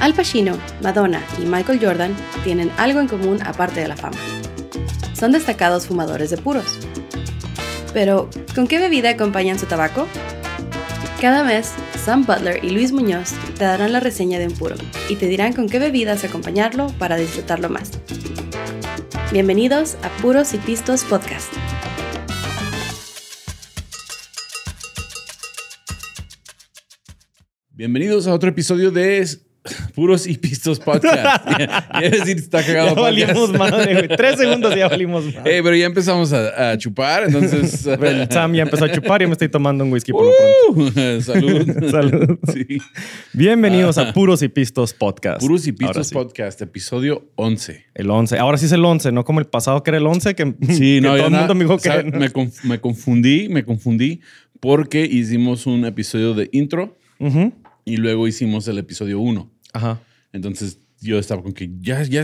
Al Pacino, Madonna y Michael Jordan tienen algo en común aparte de la fama. Son destacados fumadores de puros. Pero, ¿con qué bebida acompañan su tabaco? Cada mes, Sam Butler y Luis Muñoz te darán la reseña de un puro y te dirán con qué bebidas acompañarlo para disfrutarlo más. Bienvenidos a Puros y Pistos Podcast. Bienvenidos a otro episodio de Puros y Pistos Podcast. Quiere decir, está cagado. Ya valimos madre, güey. Tres segundos ya valimos madre. Eh, pero ya empezamos a, a chupar, entonces. El Sam ya empezó a chupar y me estoy tomando un whisky por lo pronto. Uh, salud. Salud. Sí. Bienvenidos a Puros y Pistos Podcast. Puros y Pistos sí. Podcast, episodio 11. El 11. Ahora sí es el 11, no como el pasado que era el 11, que, Sí, que no, todo el mundo me dijo que... me, conf- me confundí, me confundí porque hicimos un episodio de intro Ujú. Y luego hicimos el episodio 1. Ajá. Entonces yo estaba con que ya, ya,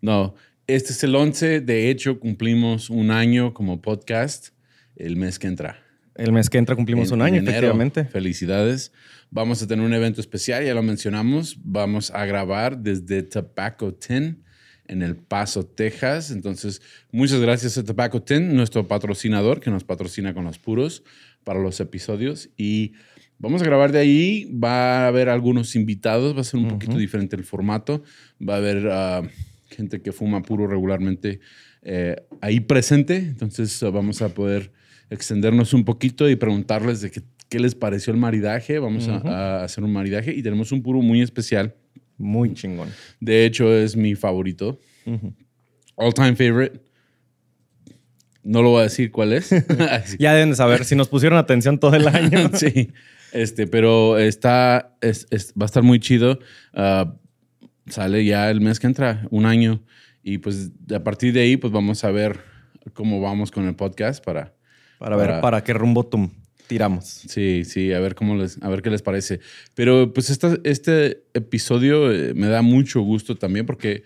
no, este es el 11. De hecho, cumplimos un año como podcast el mes que entra. El mes que entra cumplimos En- un año, enero. efectivamente. Felicidades. Vamos a tener un evento especial, ya lo mencionamos. Vamos a grabar desde Tobacco Tin en El Paso, Texas. Entonces, muchas gracias a Tobacco Tin, nuestro patrocinador que nos patrocina con los puros para los episodios. Y vamos a grabar de ahí. Va a haber algunos invitados, va a ser un poquito diferente el formato. Va a haber ah, gente que fuma puro regularmente eh, ahí presente. Entonces, ah, vamos a poder extendernos un poquito y preguntarles de qué, qué les pareció el maridaje. Vamos a- a, hacer un maridaje y tenemos un puro muy especial. Muy chingón. De hecho, es mi favorito. All time favorite. No lo voy a decir cuál es. Ya deben de saber si nos pusieron atención todo el año. sí. Este, pero está, es- es- va a estar muy chido. Ah, sale ya el mes que entra, un año. Y pues a partir de ahí, pues vamos a ver cómo vamos con el podcast para, Para ver Para- qué rumbo tum- tiramos. Sí, sí, a ver cómo les, a ver qué les parece. Pero pues esta- este episodio eh, me da mucho gusto también porque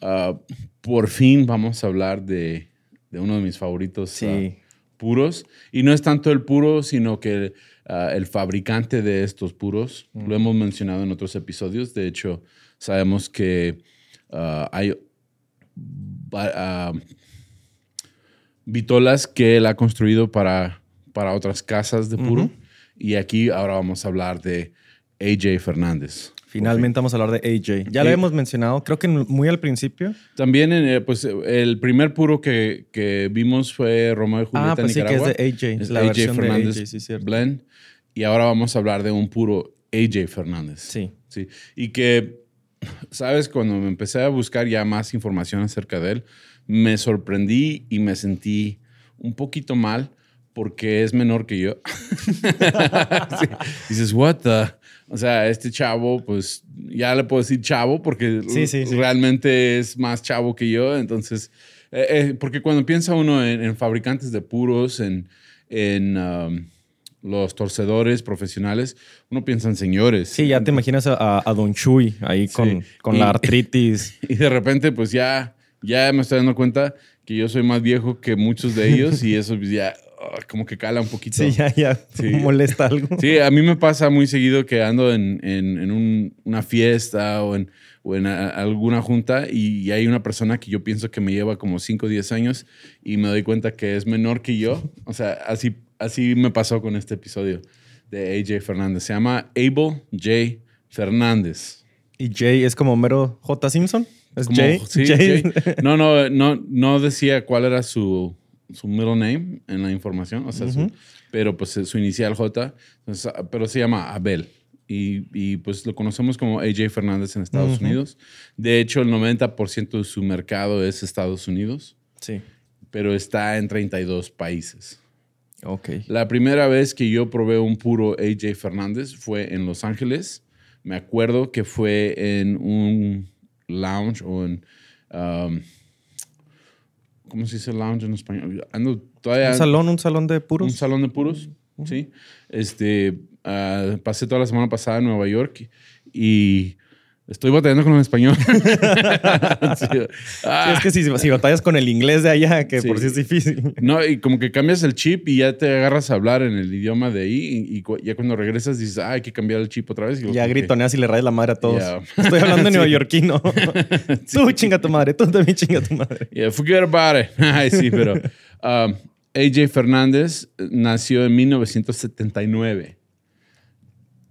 ah, por fin vamos a hablar de, de uno de mis favoritos Sí. ah, puros. Y no es tanto el puro, sino que ah, el fabricante de estos puros. Lo hemos mencionado en otros episodios. De hecho, sabemos que ah, hay ah, vitolas que él ha construido para, para otras casas de puro. Y aquí ahora vamos a hablar de AJ Fernández. Finalmente vamos a hablar de AJ. Ya lo hemos mencionado, creo que muy al principio. También, en, eh, pues, el primer puro que, que vimos fue Romeo y Julieta Ah, pues sí, que es Nicaragua. de AJ. Es la AJ versión Fernández de AJ, sí, cierto. Blend. Y ahora vamos a hablar de un puro AJ Fernández. Sí. Sí. Y que, ¿sabes? Cuando me empecé a buscar ya más información acerca de él, me sorprendí y me sentí un poquito mal porque es menor que yo. Sí. Dices, what the? O sea, este chavo, pues ya le puedo decir chavo porque Sí, sí, sí. realmente es más chavo que yo. Entonces, eh, eh, porque cuando piensa uno en, en fabricantes de puros, en, en um, los torcedores profesionales, uno piensa en señores. Sí, ya te imaginas a, a Don Chuy ahí con, con Y- la artritis. Y de repente, pues ya, ya me estoy dando cuenta que yo soy más viejo que muchos de ellos y eso pues, ya ah, como que cala un poquito. Sí, ya, ya Sí. molesta algo. Sí, a mí me pasa muy seguido que ando en, en- en un- una fiesta o en, o en a- alguna junta y, y hay una persona que yo pienso que me lleva como 5 o 10 años y me doy cuenta que es menor que yo. O sea, así, así me pasó con este episodio de AJ Fernández. Se llama Abel J. Fernández. Y Jay es como mero J. Simpson. ¿Es Jay? sí. Jay. No, no, no, no decía cuál era su, su middle name en la información, o sea, su- pero pues su inicial J, entonces, ah, pero se llama Abel. Y, y, pues lo conocemos como AJ Fernández en Estados Unidos. De hecho, el 90% de su mercado es Estados Unidos, Sí. pero está en 32 países. Ok. La primera vez que yo probé un puro AJ Fernández fue en Los Ángeles. Me acuerdo que fue en un lounge o en... um, ¿Cómo se dice lounge en español? Ando todavía... Un salón, un salón de Un puros. salón de puros, sí. Este, ah, pasé toda la semana pasada en Nueva York y Estoy batallando con el español. Sí. Sí, Ah, es que si, si batallas con el inglés de allá, que Sí. por sí es difícil. No, y como que cambias el chip y ya te agarras a hablar en el idioma de ahí. Y, y cu- ya cuando regresas dices, ah, hay que cambiar el chip otra vez. Y ya gritoneas y le rayas la madre a todos. Estoy hablando neoyorquino. Tú chinga tu madre, tú también chinga tu madre. Yeah, forget about it. Ay, sí, pero um, AJ Fernández nació en 1979.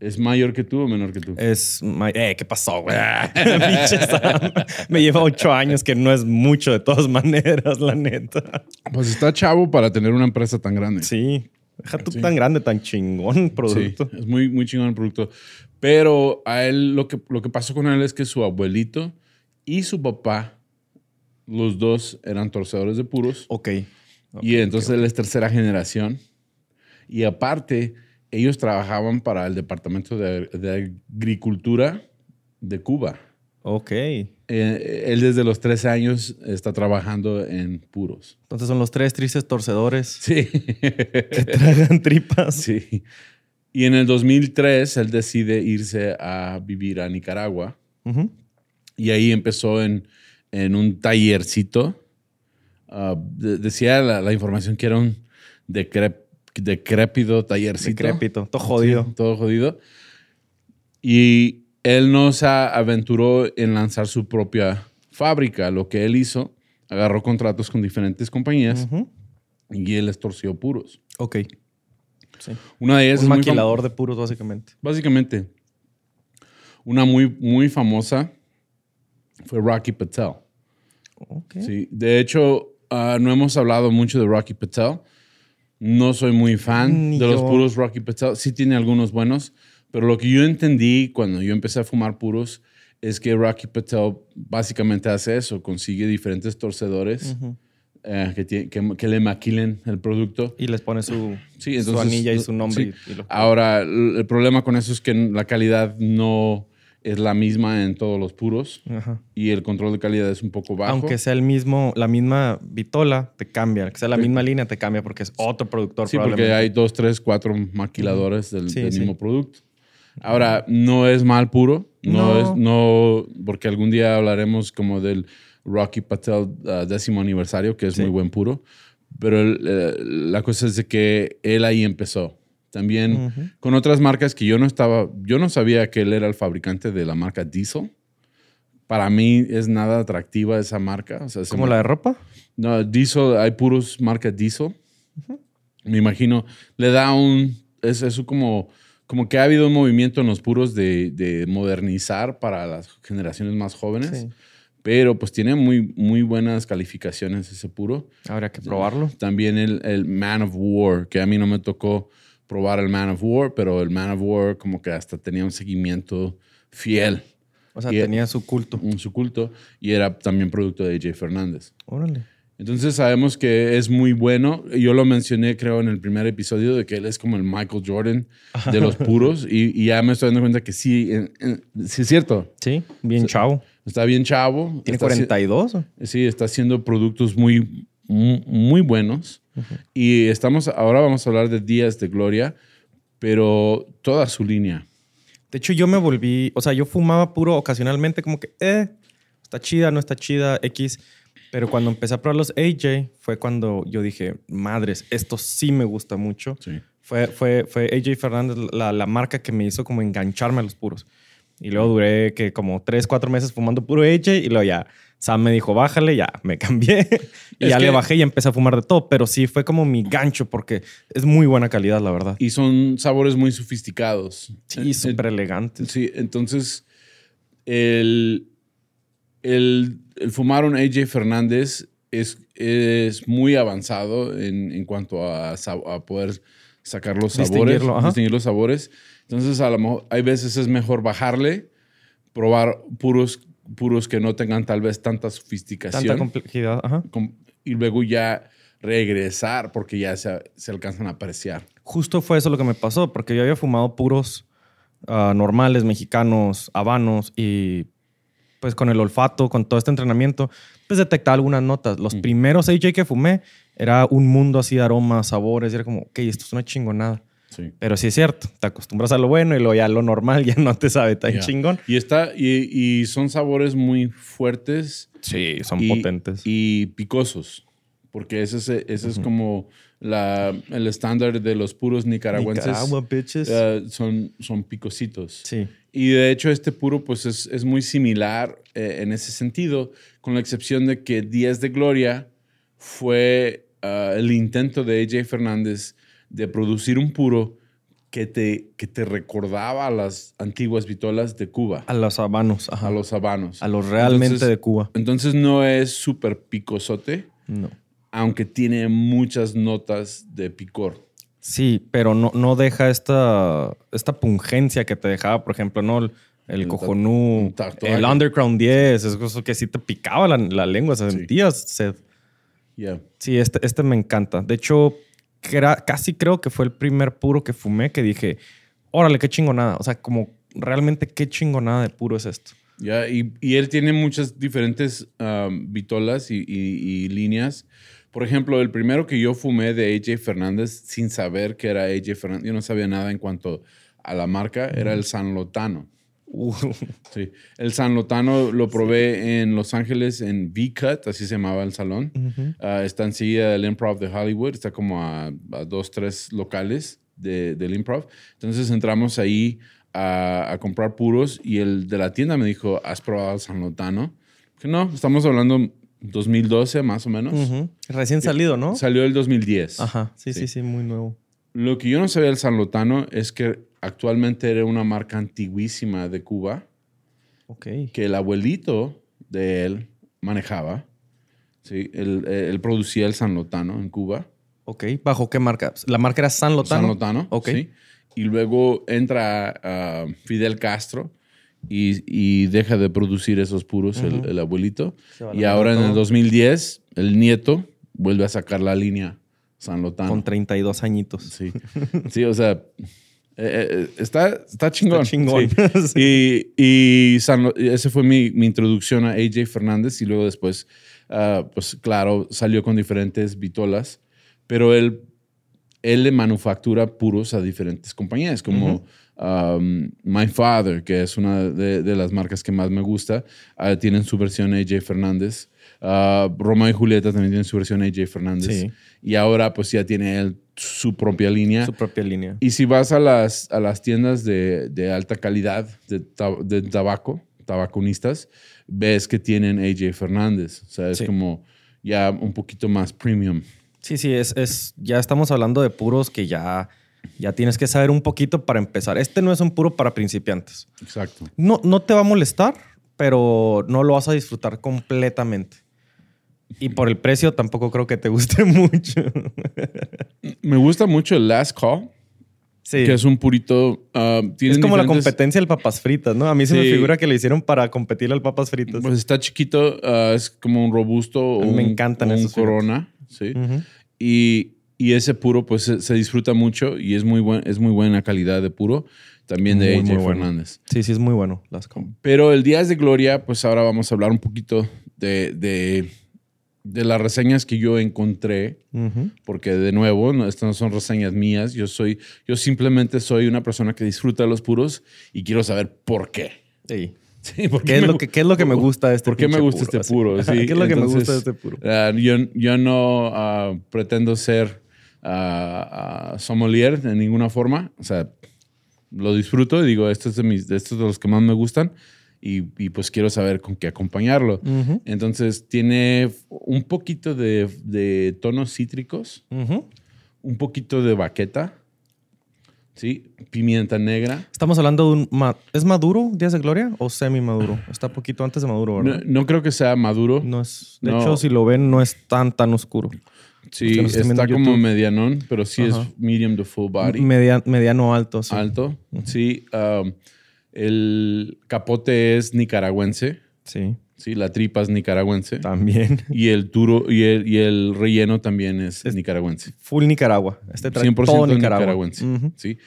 ¿Es mayor que tú o menor que tú? Es. ma- Eh, ¿qué pasó, güey? Sam. Me lleva ocho años, que no es mucho de todas maneras, la neta. Pues está chavo para tener una empresa tan grande. Sí. Deja tú Sí. tan grande, tan chingón Sí, producto. es muy, muy chingón el producto. Pero a él lo que, lo que pasó con él es que su abuelito y su papá, los dos eran torcedores de puros. Ok. y entonces él es tercera generación. Y aparte, ellos trabajaban para el Departamento de, de Agricultura de Cuba. Ok. Eh, él desde los 13 años está trabajando en puros. Entonces son los tres tristes torcedores Sí. que tragan tripas. sí. Y en el 2003 él decide irse a vivir a Nicaragua. Ujú. Y ahí empezó en, en un tallercito. Ah, de- decía la, la información que era un decrep- decrépido tallercito. Decrépito, todo jodido. Sí, todo jodido. Y él no se aventuró en lanzar su propia fábrica. Lo que él hizo, agarró contratos con diferentes compañías Ujú. y él les torció puros. Ok. Sí. Una de ellas Un es maquilador de puros, básicamente. Básicamente, una muy, muy famosa fue Rocky Patel. Ok. Sí, de hecho, ah, no hemos hablado mucho de Rocky Patel. No soy muy fan Ni de los puros Rocky Patel. Sí tiene algunos buenos, pero lo que yo entendí cuando yo empecé a fumar puros es que Rocky Patel básicamente hace eso, consigue diferentes torcedores eh, que, tie- que- que le maquilen el producto. Y les pone su, Sí, su anilla y su nombre. sí. y- y lo- Ahora, el el problema con eso es que la calidad no es la misma en todos los puros Ajá. y el control de calidad es un poco bajo. Aunque sea el mismo, la misma vitola, te cambia. Que sea la Sí. misma línea, te cambia porque es otro productor. Sí, porque hay dos, tres, cuatro maquiladores del, Sí, del sí. mismo producto. Ahora, no es mal puro, no, No. es, no, porque algún día hablaremos como del Rocky Patel uh, décimo aniversario, que es muy buen puro, pero el, eh, la cosa es de que él ahí empezó. También con otras marcas que yo no estaba, yo no sabía que él era el fabricante de la marca Diesel. Para mí es nada atractiva esa marca. O sea, se ¿Como la de ropa? no, diesel, hay puros marca diesel. Me imagino, le da un, es eso como, como que ha habido un movimiento en los puros de, de modernizar para las generaciones más jóvenes, Sí. pero pues tiene muy, muy buenas calificaciones ese puro. Habría que probarlo. También el, el Man of War, que a mí no me tocó probar el Man of War, pero el Man of War como que hasta tenía un seguimiento fiel O sea, Y- tenía su culto. en su culto y era también producto de AJ Fernández. Órale. Entonces sabemos que es muy bueno. Yo lo mencioné, creo, en el primer episodio, de que él es como el Michael Jordan de los puros. y, y ya me estoy dando cuenta que sí, en- en- sí es cierto. Sí, bien chavo. Está bien chavo. Tiene está haci- 42. ¿o? Sí, está haciendo productos muy, muy, buenos. Y estamos, ahora vamos a hablar de Días de Gloria, pero toda su línea. De hecho, yo me volví, o sea, yo fumaba puro ocasionalmente, como que, eh, está chida, no está chida, X. Pero cuando empecé a probar los AJ, fue cuando yo dije, madres, esto sí me gusta mucho. Sí. Fue, fue, fue AJ Fernández la, la marca que me hizo como engancharme a los puros. Y luego duré que como tres, cuatro meses fumando puro AJ y luego ya Sam me dijo, bájale, ya me cambié. y ya que- le bajé y empecé a fumar de todo. Pero sí fue como mi gancho porque es muy buena calidad, la verdad. Y son sabores muy sofisticados. Sí, súper elegantes. Sí, entonces el, el, el fumar un AJ Fernández es, es muy avanzado en, en cuanto a, a poder sacar los sabores, ajá. distinguir los sabores. Entonces, a lo mejor hay veces es mejor bajarle, probar puros, puros que no tengan tal vez tanta sofisticación Tanta complejidad. Ajá. y luego ya regresar porque ya se, se alcanzan a apreciar. Justo fue eso lo que me pasó, porque yo había fumado puros ah, normales, mexicanos, habanos, y pues con el olfato, con todo este entrenamiento, pues detectaba algunas notas. Los primeros AJ que fumé era un mundo así de aromas, sabores, y era como, ok, esto es una chingonada. Sí. Pero sí es cierto, te acostumbras a lo bueno y lo ya lo normal ya no te sabe tan chingón. Y, está, y, y son sabores muy fuertes Sí, son y, potentes. y picosos. Porque ese es, ese es como la, el estándar de los puros nicaragüenses. Nicaragua, bitches. Eh, son, son picositos. sí. Y de hecho este puro pues es, es muy similar eh, en ese sentido, con la excepción de que Días de Gloria fue ah, el intento de AJ Fernández de producir un puro que te, que te recordaba a las antiguas vitolas de Cuba, A los habanos, ajá. a los habanos. A los realmente Entonces- de Cuba. Entonces no es súper picosote, No. aunque tiene muchas notas de picor. Sí, pero no, no deja esta, esta pungencia que te dejaba, por ejemplo, ¿no? El, el El cojonú, el Underground 10, es eso que sí te picaba la, la lengua, se Sí. sentías sed. Yeah. Sí, este, este me encanta. De hecho, casi creo que fue el primer puro que fumé que dije, órale, qué chingonada. O sea, como realmente qué chingonada de puro es esto. Ya, y, y él tiene muchas diferentes um, vitolas y, y- y líneas. Por ejemplo, el primero que yo fumé de AJ Fernández sin saber que era AJ Fernández, yo no sabía nada en cuanto a la marca, era el San Lotano. Uh, Sí, el San Lotano lo probé en Los Ángeles en V-Cut, así se llamaba el salón. Ah, está enseguida del Improv de Hollywood, está como a, a dos, tres locales de- del Improv. Entonces entramos ahí a, a comprar puros y el de la tienda me dijo, ¿has probado el San Lotano? Que no, estamos hablando 2012 más o menos. Recién salido, ¿no? Salió el 2010. Ajá, sí, Sí. sí, sí, muy nuevo. Lo que yo no sabía del San Lotano es que actualmente era una marca antiguísima de Cuba Ok. que el abuelito de él manejaba. Sí, él, eh, él producía el San Lotano en Cuba. Ok. ¿Bajo qué marca? La marca era San Lotano. San Lotano. Ok. sí. Y luego entra ah, Fidel Castro y, y deja de producir esos puros el- abuelito. Y ahora en el todo. 2010, el nieto vuelve a sacar la línea San Lotano. Con 32 añitos. Sí, sí o sea, eh, eh, está, está chingón. Está chingón. Sí. Y, y San Lo- ese fue mi, mi introducción a AJ Fernández y luego después, ah, pues claro, salió con diferentes vitolas, pero él, él le manufactura puros a diferentes compañías, como um, My Father, que es una de, de las marcas que más me gusta, ah, tienen su versión AJ Fernández. Ah, Roma y Julieta también tienen su versión AJ Fernández. Sí. Y ahora pues ya tiene él su propia línea. Su propia línea. Y si vas a las, a las tiendas de, de alta calidad de, ta- de tabaco, tabaconistas, ves que tienen AJ Fernández. O sea, es Sí. como ya un poquito más premium. Sí, sí, es, es, ya estamos hablando de puros que ya, ya tienes que saber un poquito para empezar. Este no es un puro para principiantes. Exacto. No, no te va a molestar, pero no lo vas a disfrutar completamente. Y por el precio tampoco creo que te guste mucho. Me gusta mucho el Last Call, Sí. que es un purito. ah, Es como la competencia del papas fritas, ¿no? A mí se me figura que le hicieron para competir al papas fritas. Pues está chiquito, ah, es como un robusto o me un, encantan un esos, corona. Sí. Y, y ese puro, pues se, se disfruta mucho y es muy, buen, es muy buena calidad de puro. También de Muy, AJ muy bueno. Fernández. Sí, sí, es muy bueno. Las Pero el Días de Gloria, pues ahora vamos a hablar un poquito de, de, de las reseñas que yo encontré, porque de nuevo, no, estas no son reseñas mías, yo soy, yo simplemente soy una persona que disfruta de los puros y quiero saber por qué. Sí. Sí, ¿por ¿Qué es, me lo que, ¿Qué es lo que me gusta de este ¿Por qué me gusta este así? puro? Sí, ¿Qué es lo que me gusta de este puro? ah, yo, yo no ah, pretendo ser ah, sommelier de ninguna forma. O sea, lo disfruto y digo, esto es de, mis, estos de los que más me gustan y, y pues quiero saber con qué acompañarlo. Ujú. Entonces tiene un poquito de, de tonos cítricos, Ujú. un poquito de baqueta, ¿sí? Pimienta negra. Estamos hablando de un... ma- ¿Es maduro Días de Gloria o semi-maduro? Está poquito antes de maduro, ¿verdad? no creo que sea maduro. No es... De No. hecho, si lo ven, no es tan, tan oscuro. Sí, está como medianón, pero sí Ajá. es medium to full body. Media- mediano alto, sí. alto. Sí. um, el capote es nicaragüense. Sí, Sí, la tripa es nicaragüense. también. Y el duro y el, y el relleno también es, Es- nicaragüense. Full Nicaragua. Este trae 100% todo Nicaragua. nicaragüense. Sí.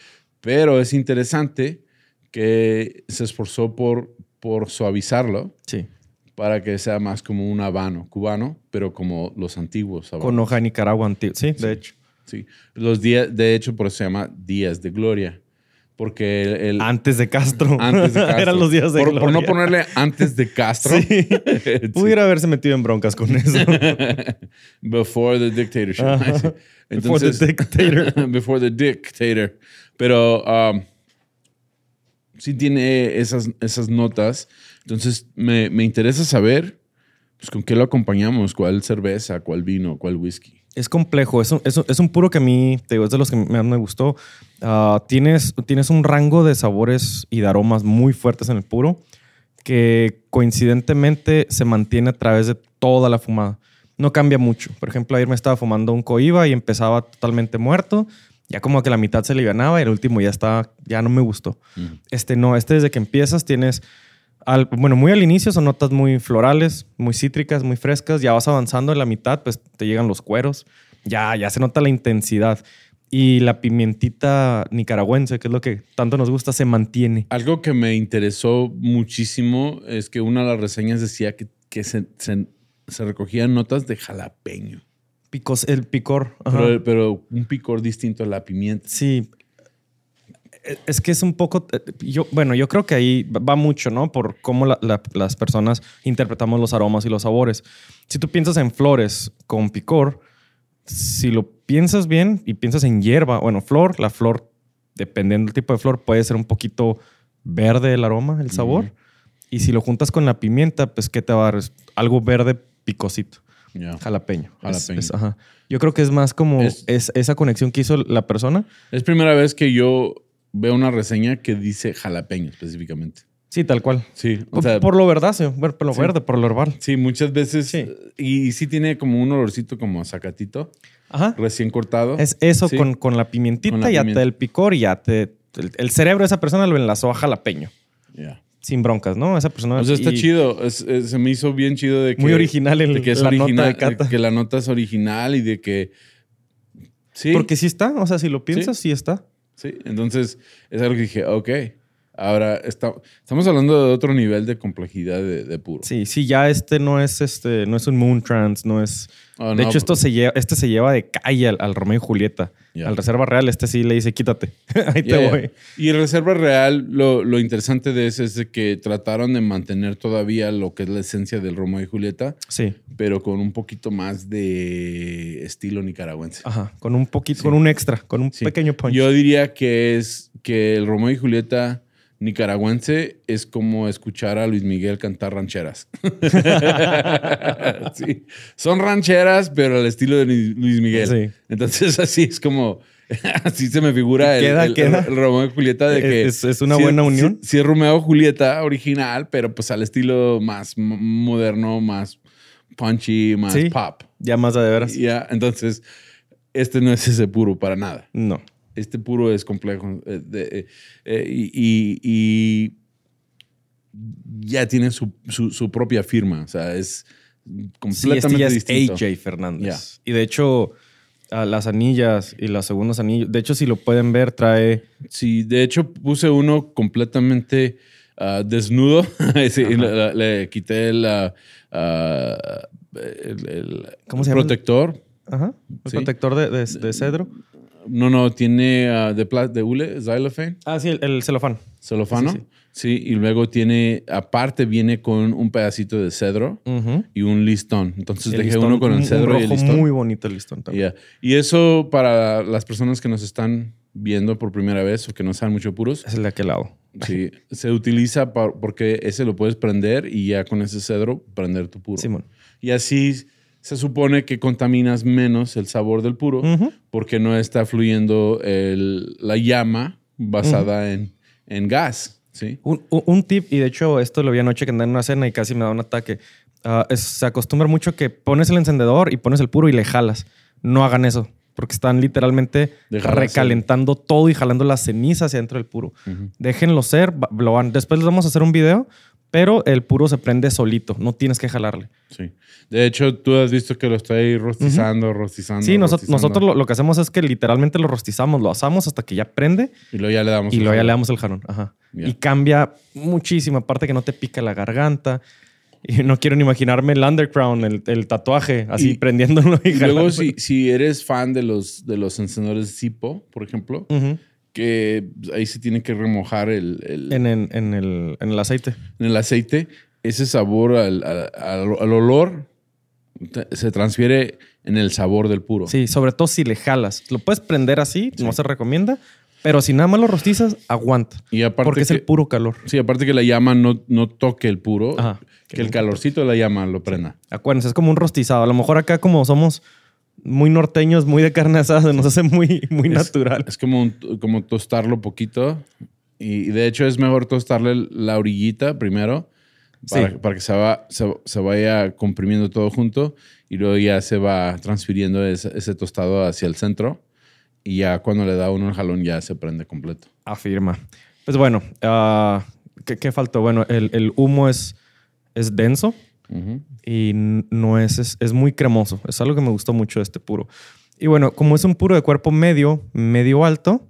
Pero es interesante que se esforzó por, por suavizarlo Sí. para que sea más como un habano cubano, pero como los antiguos habanos. Con hoja de Nicaragua antiguo. Sí, de hecho. Sí. Los días, de hecho, por eso se llama días de gloria. Porque el, el- Antes de Castro. antes de Castro. Eran los días de por, por no ponerle antes de Castro. Sí. Sí. Pudiera haberse metido en broncas con eso. Before the dictatorship. Before the dictator. Before the dictator. Pero um, sí tiene esas, esas notas. Entonces me, me interesa saber pues, con qué lo acompañamos, cuál cerveza, cuál vino, cuál whisky. Es complejo, es un, es un- es un puro que a mí, te digo, es de los que más me gustó. Ah, tienes, tienes un rango de sabores y de aromas muy fuertes en el puro que coincidentemente se mantiene a través de toda la fumada. No cambia mucho. Por ejemplo, ayer me estaba fumando un coiba y empezaba totalmente muerto. Ya como que la mitad se alivianaba y el último ya estaba, ya no me gustó. Este no, este desde que empiezas tienes, al, bueno, muy al inicio son notas muy florales, muy cítricas, muy frescas. Ya vas avanzando en la mitad, pues te llegan los cueros. Ya, ya se nota la intensidad. Y la pimientita nicaragüense, que es lo que tanto nos gusta, se mantiene. Algo que me interesó muchísimo es que una de las reseñas decía que, que se, se- se recogían notas de jalapeño, Picos, el picor. pero, pero un picor distinto a la pimienta. Sí. Es que es un poco. eh, Yo, bueno, yo creo que ahí va mucho, ¿no? Por cómo la- la- las personas interpretamos los aromas y los sabores. Si tú piensas en flores con picor, si lo piensas bien y piensas en hierba, bueno, flor, la flor, dependiendo del tipo de flor, puede ser un poquito verde el aroma, el sabor. Y si lo juntas con la pimienta, pues, ¿qué te va a dar? Es Algo verde picosito. Jalapeño. Jalapeño. es- ajá. Yo creo que es más como Es- es, esa conexión que hizo la persona. Es primera vez que yo veo una reseña que dice jalapeño específicamente. Sí, tal cual. Sí, o Por, sea, por lo verdáceo, por lo Sí. verde, por lo herbal. sí, muchas veces. Sí. Y, sí tiene como un olorcito como a zacatito, Ajá. recién cortado. Es eso Sí. con, con la pimientita, Con la ya pimienta. te da el picor y ya te. El, el cerebro de esa persona lo enlazó a jalapeño. Ya. Sin broncas, ¿no? Esa persona. O sea, está y- chido. Es- es- se me hizo bien chido de que. Muy original el- de que es la nota original, de cata. Que la nota es original y de que. Sí. Porque sí está, o sea, si lo piensas, sí, está. Sí. Entonces, es algo que dije, ok. Ahora está- estamos hablando de otro nivel de complejidad de, de puro. Sí, sí, ya este no es este, no es un Moon Trans, no es. Oh, de no, hecho, esto se lleva, este se lleva de calle al, al Romeo y Julieta. Al Reserva Real, este sí le dice, quítate. Ahí te yeah. voy. Y Reserva Real, lo, lo interesante de ese es de que trataron de mantener todavía lo que es la esencia del Romeo y Julieta, Sí. pero con un poquito más de estilo nicaragüense. Ajá. Con un poquito, con un extra, con un Sí. pequeño punch. Yo diría que es que el Romeo y Julieta nicaragüense es como escuchar a Luis Miguel cantar rancheras. Sí. Son rancheras, pero al estilo de Luis Miguel. Sí. Entonces así es como, así se me figura el, Queda- el- queda. el Romeo y Julieta de que... Es- es una sí buena unión. Sí, es Romeo y Julieta original, pero pues al estilo más moderno, más punchy, más pop. Ya más de veras. Ya, entonces, este no es ese puro para nada. No. Este puro es complejo eh, de- eh, eh, y, ya tiene su, su- su propia firma. O sea, es Sí, completamente este ya es distinto. AJ Fernández. Y de hecho, a las anillas y los segundos anillos, de hecho, si lo pueden ver, trae. Sí, de hecho puse uno completamente ah, desnudo. Sí, le, le quité la, ah, el, el ¿Cómo se llama? protector. Ajá. El Sí. protector de, de- de cedro. No, no, tiene ah, de, de hule, xylophane. Ah, sí, el, el celofán. celofano. Sí, Sí, sí, y luego tiene, aparte viene con un pedacito de cedro y un listón. Entonces El dejé listón, uno con el un cedro y el listón. Muy bonito el listón también. Ya. Y eso para las personas que nos están viendo por primera vez o que no saben mucho puros, Es el de aquel lado. sí, se utiliza porque ese lo puedes prender y ya con ese cedro prender tu puro. Simón. Y así se supone que contaminas menos el sabor del puro porque no está fluyendo el- la llama basada en, en gas. ¿sí? Un, un- tip, y de hecho esto lo vi anoche que andaba en una cena y casi me da un ataque. Ah, es- se acostumbra mucho que pones el encendedor y pones el puro y le jalas. No hagan eso, porque están literalmente recalentando todo y jalando la ceniza hacia dentro del puro. Déjenlo ser, lo van- después les vamos a hacer un video, pero el puro se prende solito, no tienes que jalarle. Sí. De hecho, tú has visto que lo estoy rostizando, rostizando. Sí, rostizando. nosotros lo, lo que hacemos es que literalmente lo rostizamos, lo asamos hasta que ya prende Y luego ya le damos. y el luego ya le damos el jarón. Ajá. Ya. Y cambia muchísimo, aparte que no te pica la garganta. Y no quiero ni imaginarme el underground, el, el tatuaje, así Y- prendiéndolo y, Y luego, si, si eres fan de los, de los encendedores Zippo, por ejemplo, Ujú. Que ahí se tiene que remojar el, el- en, en- en el, en el aceite. en el aceite, ese sabor al, al- al- olor se transfiere en el sabor del puro. Sí, sobre todo si le jalas. Lo puedes prender así, no se recomienda. Pero si nada más lo rostizas, aguanta. Y aparte Porque es que- el puro calor. Sí, aparte que la llama no, no toque el puro, Ajá. que el calorcito de la llama lo prenda. Acuérdense, es como un rostizado. A lo mejor acá como somos muy norteños, muy de carne asada, se nos hace muy, muy Es- natural. Es como, un- como tostarlo poquito. Y de hecho es mejor tostarle la orillita primero para, Sí. para que se, va, se, se vaya comprimiendo todo junto y luego ya se va transfiriendo ese, ese tostado hacia el centro y ya cuando le da uno el jalón ya se prende completo. Afirma. Pues bueno, ah, ¿qué, qué faltó? Bueno, el, el humo es, es denso Y no es, es, es muy cremoso. Es algo que me gustó mucho de este puro. Y bueno, como es un puro de cuerpo medio, medio alto,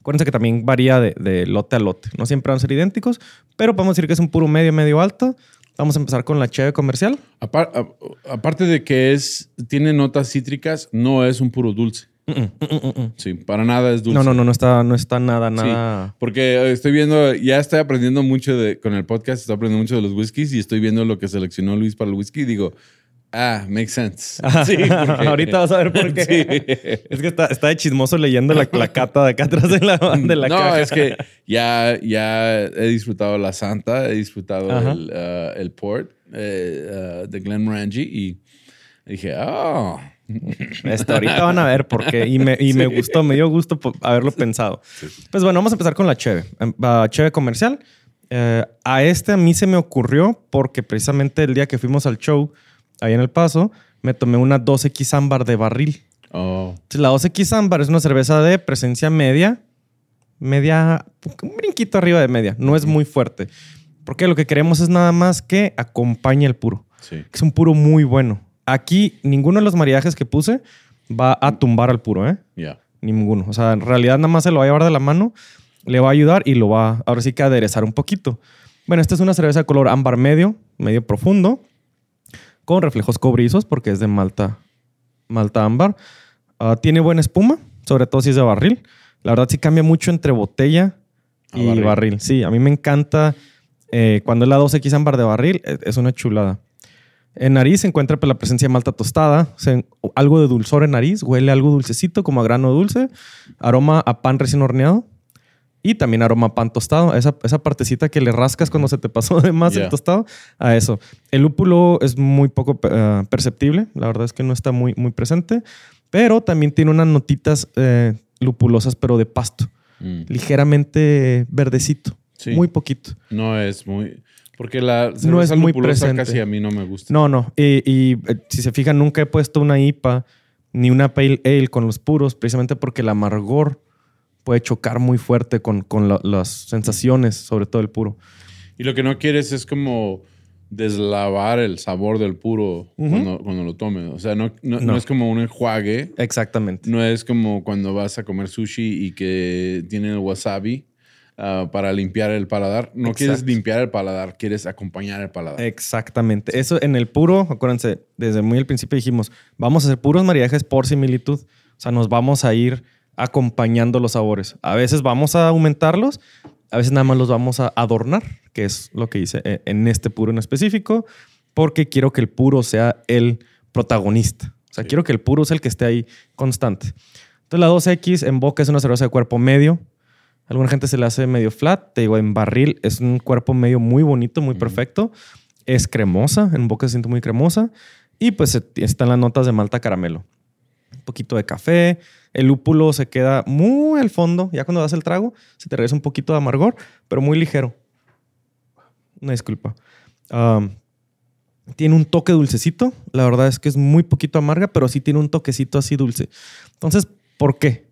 acuérdense que también varía de, de lote a lote. No siempre van a ser idénticos, pero podemos decir que es un puro medio, medio alto. Vamos a empezar con la cheve comercial. Apar- a- aparte de que es, tiene notas cítricas, no es un puro dulce. Sí, para nada es dulce. No, no, no, no está, no está nada, Sí, nada. porque estoy viendo, ya estoy aprendiendo mucho de, con el podcast, estoy aprendiendo mucho de los whiskies y estoy viendo lo que seleccionó Luis para el whisky y digo, ah, makes sense. Sí, porque- Ahorita vas a ver por qué. Sí. Es que está, está de chismoso leyendo la, la cata de acá atrás de la, de la no, caja. es que ya, ya he disfrutado la Santa, he disfrutado el, uh, el Port eh, uh, de Glenmorangie y dije, oh. Este, ahorita van a ver por qué. Y me, y me gustó, me dio gusto haberlo pensado. Pues bueno, vamos a empezar con la cheve. Em, La cheve comercial. Eh, a este a mí se me ocurrió porque precisamente el día que fuimos al show ahí en El Paso, me tomé una 2X ámbar de barril. Oh, Entonces, La 2X ámbar es una cerveza de presencia media, media, un brinquito arriba de media. No es muy fuerte. Porque lo que queremos es nada más que acompañe el puro. sí. Es un puro muy bueno. Aquí ninguno de los maridajes que puse va a tumbar al puro, ¿eh? Ya. Ninguno. O sea, en realidad nada más se lo va a llevar de la mano, le va a ayudar y lo va ahora sí que a aderezar un poquito. Bueno, esta es una cerveza de color ámbar medio, medio profundo, con reflejos cobrizos porque es de malta, malta ámbar. Ah, tiene buena espuma, sobre todo si es de barril. La verdad sí cambia mucho entre botella A y barril. barril. Sí, a mí me encanta eh, cuando es la 2X ámbar de barril, es, es una chulada. En nariz se encuentra pues, la presencia de malta tostada, algo de dulzor en nariz, huele algo dulcecito como a grano dulce, aroma a pan recién horneado y también aroma a pan tostado, esa, esa partecita que le rascas cuando se te pasó de más el tostado, a eso. El lúpulo es muy poco eh, perceptible, la verdad es que no está muy, muy presente, pero también tiene unas notitas eh, lupulosas pero de pasto, Mm. ligeramente verdecito, Sí. muy poquito. No es muy... Porque la No cerveza es muy presente. casi a mí no me gusta. No, no. Y, y, eh, si se fijan, nunca he puesto una IPA ni una Pale Ale con los puros, precisamente porque el amargor puede chocar muy fuerte con, con la- las sensaciones, sobre todo el puro. Y lo que no quieres es como deslavar el sabor del puro cuando, cuando lo tomes. O sea, no, no, no No. es como un enjuague. Exactamente. No es como cuando vas a comer sushi y que tiene el wasabi ah, para limpiar el paladar. No quieres limpiar el paladar, quieres acompañar el paladar. Exactamente. Eso en el puro, acuérdense, desde muy al principio dijimos, vamos a hacer puros maridajes por similitud. O sea, nos vamos a ir acompañando los sabores. A veces vamos a aumentarlos, a veces nada más los vamos a adornar, que es lo que hice eh, en este puro en específico, porque quiero que el puro sea el protagonista. O sea, Sí. quiero que el puro sea el que esté ahí constante. Entonces, la 2X en boca es una cerveza de cuerpo medio. A alguna gente se le hace medio flat. Te digo, en barril es un cuerpo medio muy bonito, muy perfecto. Es cremosa, en boca se siente muy cremosa. Y pues están las notas de malta caramelo. Un poquito de café. El lúpulo se queda muy al fondo. Ya cuando das el trago, se te regresa un poquito de amargor, pero muy ligero. Una disculpa. Am, tiene un toque dulcecito. La verdad es que es muy poquito amarga, pero sí tiene un toquecito así dulce. Entonces, ¿por qué?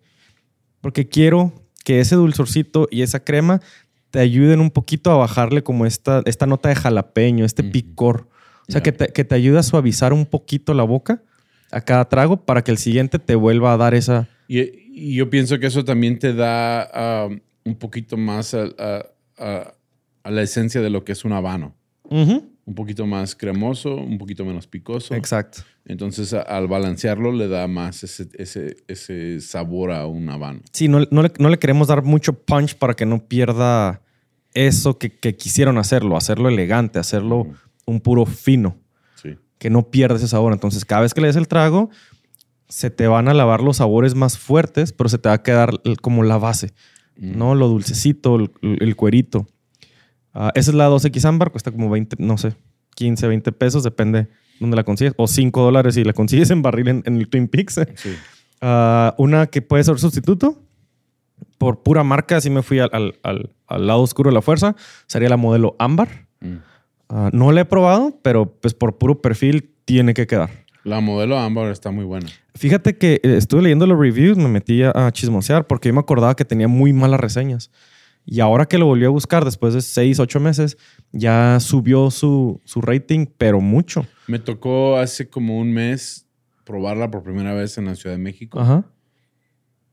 Porque quiero que ese dulzorcito y esa crema te ayuden un poquito a bajarle como esta, esta nota de jalapeño, este picor. O sea, que te, que te ayude a suavizar un poquito la boca a cada trago para que el siguiente te vuelva a dar esa... Y, y yo pienso que eso también te da ah, un poquito más a, a- a- a la esencia de lo que es un habano. Ujú. Un poquito más cremoso, un poquito menos picoso. Exacto. Entonces, a- al balancearlo, le da más ese, ese, ese sabor a un habano. Sí, no, no le, no le queremos dar mucho punch para que no pierda eso que, que quisieron hacerlo, hacerlo elegante, hacerlo un puro fino, Sí. que no pierda ese sabor. Entonces, cada vez que le des el trago, se te van a lavar los sabores más fuertes, pero se te va a quedar como la base, ¿no? Lo dulcecito, el, el cuerito. Ah, esa es la 2X ámbar, cuesta como 20, no sé, 15, 20 pesos, depende dónde la consigues, o 5 dólares si la consigues en barril en, en el Twin Peaks. Sí. Ah, una que puede ser sustituto. Por pura marca, así me fui al, al- al- al lado oscuro de la fuerza. Sería la modelo ámbar. Mm. Ah, no la he probado, pero pues por puro perfil tiene que quedar. La modelo ámbar está muy buena. Fíjate que eh, estuve leyendo los reviews, me metí a chismosear porque yo me acordaba que tenía muy malas reseñas. Y ahora que lo volví a buscar después de 6, 8 meses, ya subió su, su rating, pero mucho. Me tocó hace como un mes probarla por primera vez en la Ciudad de México. Ajá.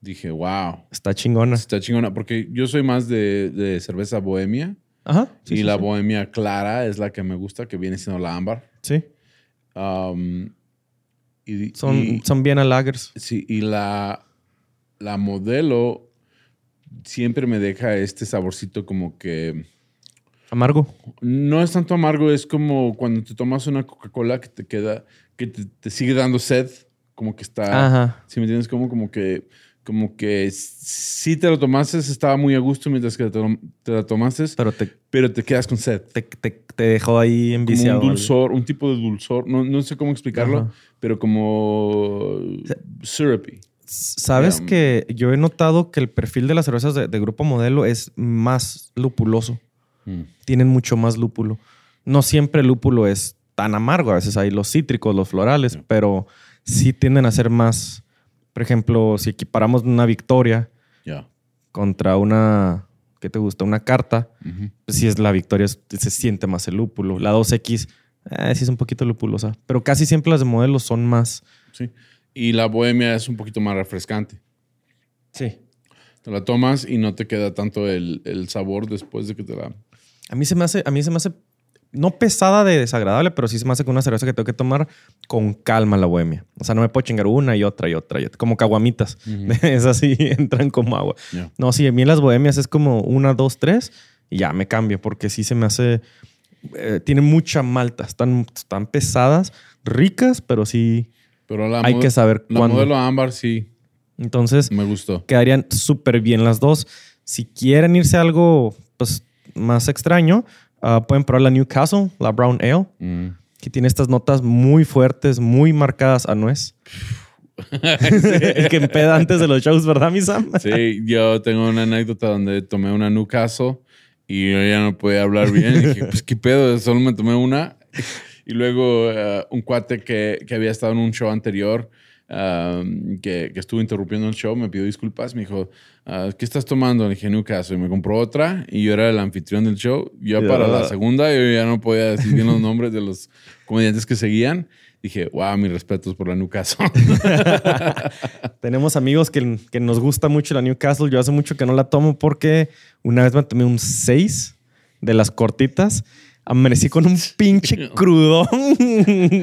Dije, wow, Está chingona. está chingona. Porque yo soy más de, de cerveza bohemia. Ajá. Sí, y sí, la sí. bohemia clara es la que me gusta, que viene siendo la ámbar. Sí. Um, y, Son, y- son bien a lagers. sí, y la, la modelo siempre me deja este saborcito como que Amargo. no es tanto amargo, es como cuando te tomas una Coca-Cola que te queda, que te, te sigue dando sed, como que está, Ajá. si me entiendes, como, como que, como que si te lo tomaste estaba muy a gusto mientras que te, lo- te la tomaste, Pero te, pero te quedas con sed. te, te, te dejó ahí Como enviciado. un dulzor, un tipo de dulzor, no, no sé cómo explicarlo, Ajá. pero como syrupy. Sabes Ya. que yo he notado que el perfil de las cervezas de, de Grupo Modelo es más lupuloso. Mm. Tienen mucho más lúpulo. No siempre el lúpulo es tan amargo. A veces hay los cítricos, los florales, pero sí tienden a ser más. Por ejemplo, si equiparamos una victoria contra una. ¿Qué te gusta? Una carta. Ujú. Pues es la victoria, se siente más el lúpulo. La 2X eh, sí es un poquito lupulosa. Pero casi siempre las de modelo son más. Sí. Y la bohemia es un poquito más refrescante. Sí. Te la tomas y no te queda tanto el, el sabor después de que te la... A mí se me hace, a mí se me hace, no pesada de desagradable, pero sí se me hace con una cerveza que tengo que tomar con calma la bohemia. O sea, no me puedo chingar una y otra y otra, y otra, como caguamitas. Es así, entran como agua. No, sí, a mí en las bohemias es como una, dos, tres y ya me cambio porque sí se me hace, eh, tiene mucha malta, están, están pesadas, ricas, pero sí Pero la hay que saber La cuándo. modelo ámbar sí Entonces, me gustó. quedarían súper bien las dos. Si quieren irse a algo pues, más extraño, ah, pueden probar la Newcastle, la Brown Ale, Mm. que tiene estas notas muy fuertes, muy marcadas a nuez. que empeda antes de los shows, ¿verdad, mi Sam? Sí, yo tengo una anécdota donde tomé una Newcastle y yo ya no podía hablar bien. Y dije, pues qué pedo, solo me tomé una. Y luego eh, un cuate que, que había estado en un show anterior, um, que, que estuvo interrumpiendo el show, me pidió disculpas. Me dijo, ah, ¿qué estás tomando? Le dije, Newcastle. Y me compró otra y yo era el anfitrión del show. Ya Ya. para la segunda, yo ya no podía decir bien los nombres de los comediantes que seguían. Dije, wow, mis respetos por la Newcastle. Tenemos amigos que, que nos gusta mucho la Newcastle. Yo hace mucho que no la tomo porque una vez me tomé un 6 de las cortitas. Amanecí con un pinche crudón,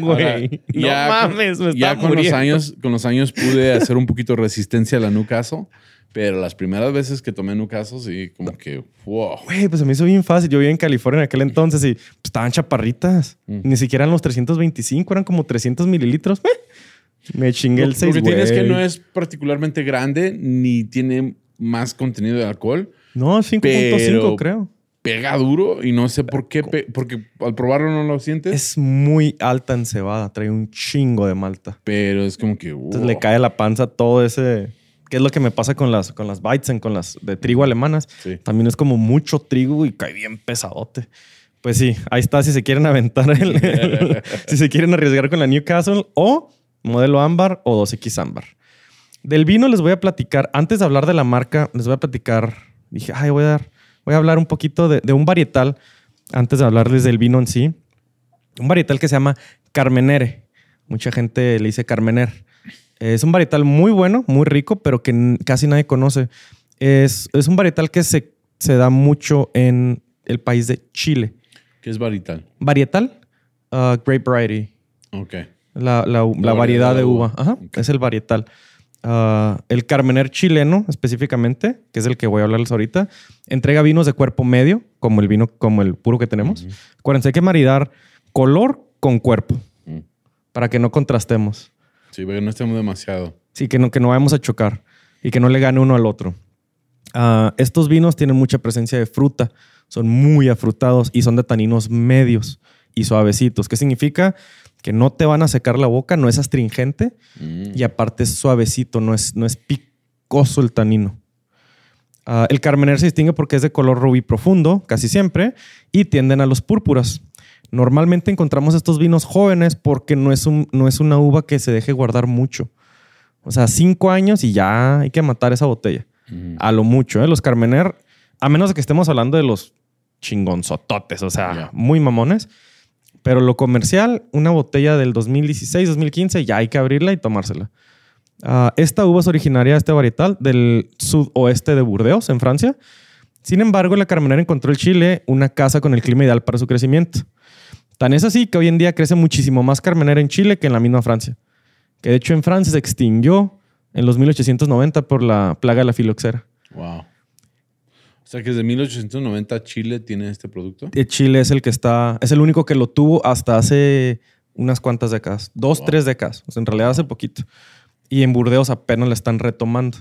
güey. No ya mames, me ya con los muriendo. años con los años pude hacer un poquito resistencia a la Newcastle pero las primeras veces que tomé Newcastle sí como que wow Güey, pues se me hizo bien fácil. Yo vivía en California en aquel entonces y pues, estaban chaparritas. Mm. Ni siquiera eran los 325, eran como 300 mililitros. Me chingué el 6, lo que tiene es que no es particularmente grande ni tiene más contenido de alcohol No, 5.5 pero- creo. Pega duro y no sé por qué porque al probarlo no lo sientes Es muy alta en cebada. Trae un chingo de malta. pero es como que Entonces le cae la panza todo ese... ¿Qué es lo que me pasa con las, con las Weizen, con las de trigo alemanas? Sí. También es como mucho trigo y cae bien pesadote. Pues sí, ahí está si se quieren aventar el, el- si se quieren arriesgar con la Newcastle o modelo ámbar o 2X ámbar. Del vino les voy a platicar, antes de hablar de la marca, les voy a platicar, dije, ay, voy a dar, voy a hablar un poquito de, de un varietal antes de hablarles del vino en sí. Un varietal que se llama Carmenere. Mucha gente le dice Carmener. Es un varietal muy bueno, muy rico, pero que casi nadie conoce. Es, es un varietal que se, se da mucho en el país de Chile. que es varital Varietal, uh, Grape Variety. Ok. La, la- la variedad de uva. Ajá, es el varietal. Ah, el Carmener chileno, específicamente, que es el que voy a hablarles ahorita, entrega vinos de cuerpo medio, como el vino, como el puro que tenemos. Acuérdense, hay que maridar color con cuerpo, Mm. para que no contrastemos. Sí, porque no estemos demasiado. Sí, que no, que no vayamos a chocar y que no le gane uno al otro. Ah, estos vinos tienen mucha presencia de fruta, son muy afrutados y son de taninos medios y suavecitos. ¿Qué significa? Que no te van a secar la boca, no es astringente Mm. y aparte es suavecito, no es, no es picoso el tanino. Ah, el Carmener se distingue porque es de color rubí profundo, casi siempre, y tienden a los púrpuras. Normalmente encontramos estos vinos jóvenes porque no es, un, no es una uva que se deje guardar mucho. O sea, cinco años y ya hay que matar esa botella. Mm. A lo mucho, ¿eh? Los Carmener, a menos de que estemos hablando de los chingonzototes, o sea, muy mamones. Pero lo comercial, una botella del 2016, 2015, ya hay que abrirla y tomársela. Ah, esta uva es originaria, este varietal, del sudoeste de Burdeos, en Francia. Sin embargo, la Carmener encontró en Chile una casa con el clima ideal para su crecimiento. Tan es así que hoy en día crece muchísimo más Carmener en Chile que en la misma Francia. Que de hecho en Francia se extinguió en los 1890 por la plaga de la filoxera. Wow. O sea que desde 1890 Chile tiene este producto. Eh, Chile es el que está, es el único que lo tuvo hasta hace unas cuantas décadas, dos, Wow. tres décadas. O sea, en realidad hace poquito. Y en Burdeos apenas la están retomando.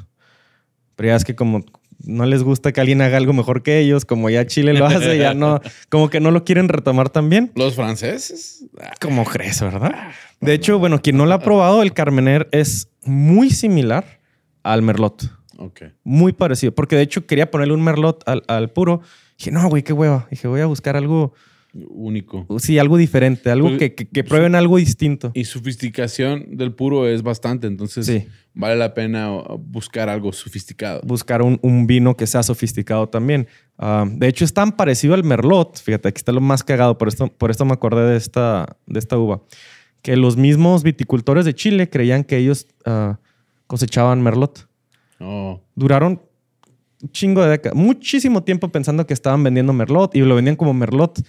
Pero ya es que como no les gusta que alguien haga algo mejor que ellos, como ya Chile lo hace, ya no, como que no lo quieren retomar también. Los franceses. Ah, Como crees, ¿verdad? De hecho, bueno, quien no lo ha probado, el Carmener es muy similar al Merlot. Ok. Muy parecido. Porque de hecho quería ponerle un Merlot al, al puro. Dije, no, güey, qué hueva. Dije, voy a buscar algo, Único. sí, algo diferente, algo Pues, que, que- que prueben algo distinto. Y sofisticación del puro es bastante, entonces Sí. vale la pena buscar algo sofisticado. Buscar un, un vino que sea sofisticado también. Ah, de hecho, es tan parecido al Merlot. Fíjate, aquí está lo más cagado. Por esto, por esto me acordé de esta, de esta uva. Que los mismos viticultores de Chile creían que ellos ah, cosechaban Merlot. Oh, duraron un chingo de décadas, muchísimo tiempo pensando que estaban vendiendo Merlot y lo vendían como Merlot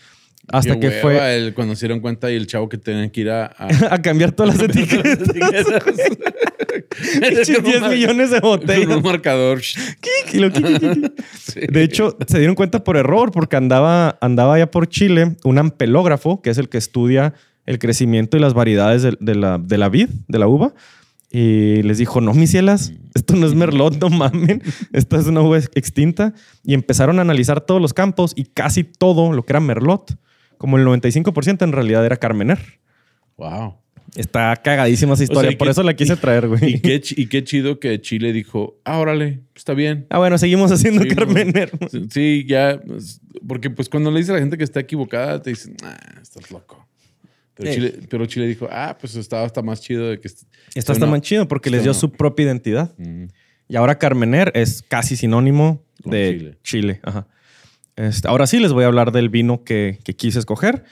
hasta que hueva fue el- cuando se dieron cuenta y el chavo que tenían que ir a... a- a cambiar todas las etiquetas. Pinches 10 millones de Con un botellas. marcador. De hecho, se dieron cuenta por error porque andaba, andaba ya por Chile un ampelógrafo, que es el que estudia el crecimiento y las variedades de, de la, de la vid, de la uva. Y les dijo, no, mis cielas, esto no es Merlot, no mamen. Esta es una uva ex- extinta. Y empezaron a analizar todos los campos y casi todo lo que era Merlot, como el 95% en realidad era Carmener. Wow. Está cagadísima esa historia, y por qué- eso la quise traer, Y güey. qué, chi- y qué chido que Chile dijo, ah, órale, está bien. Ah, bueno, seguimos haciendo Carmener. Sí, Sí, ya. pues, Porque pues cuando le dice a la gente que está equivocada, te dicen, ah, estás loco. Pero. Chile, pero Chile dijo, ah, pues estaba hasta más chido de que... está una- más chido porque les dio su propia identidad. Mm, Y ahora Carmener es casi sinónimo Con de Chile. Chile. Ajá. Este, ahora sí les voy a hablar del vino que, que quise escoger.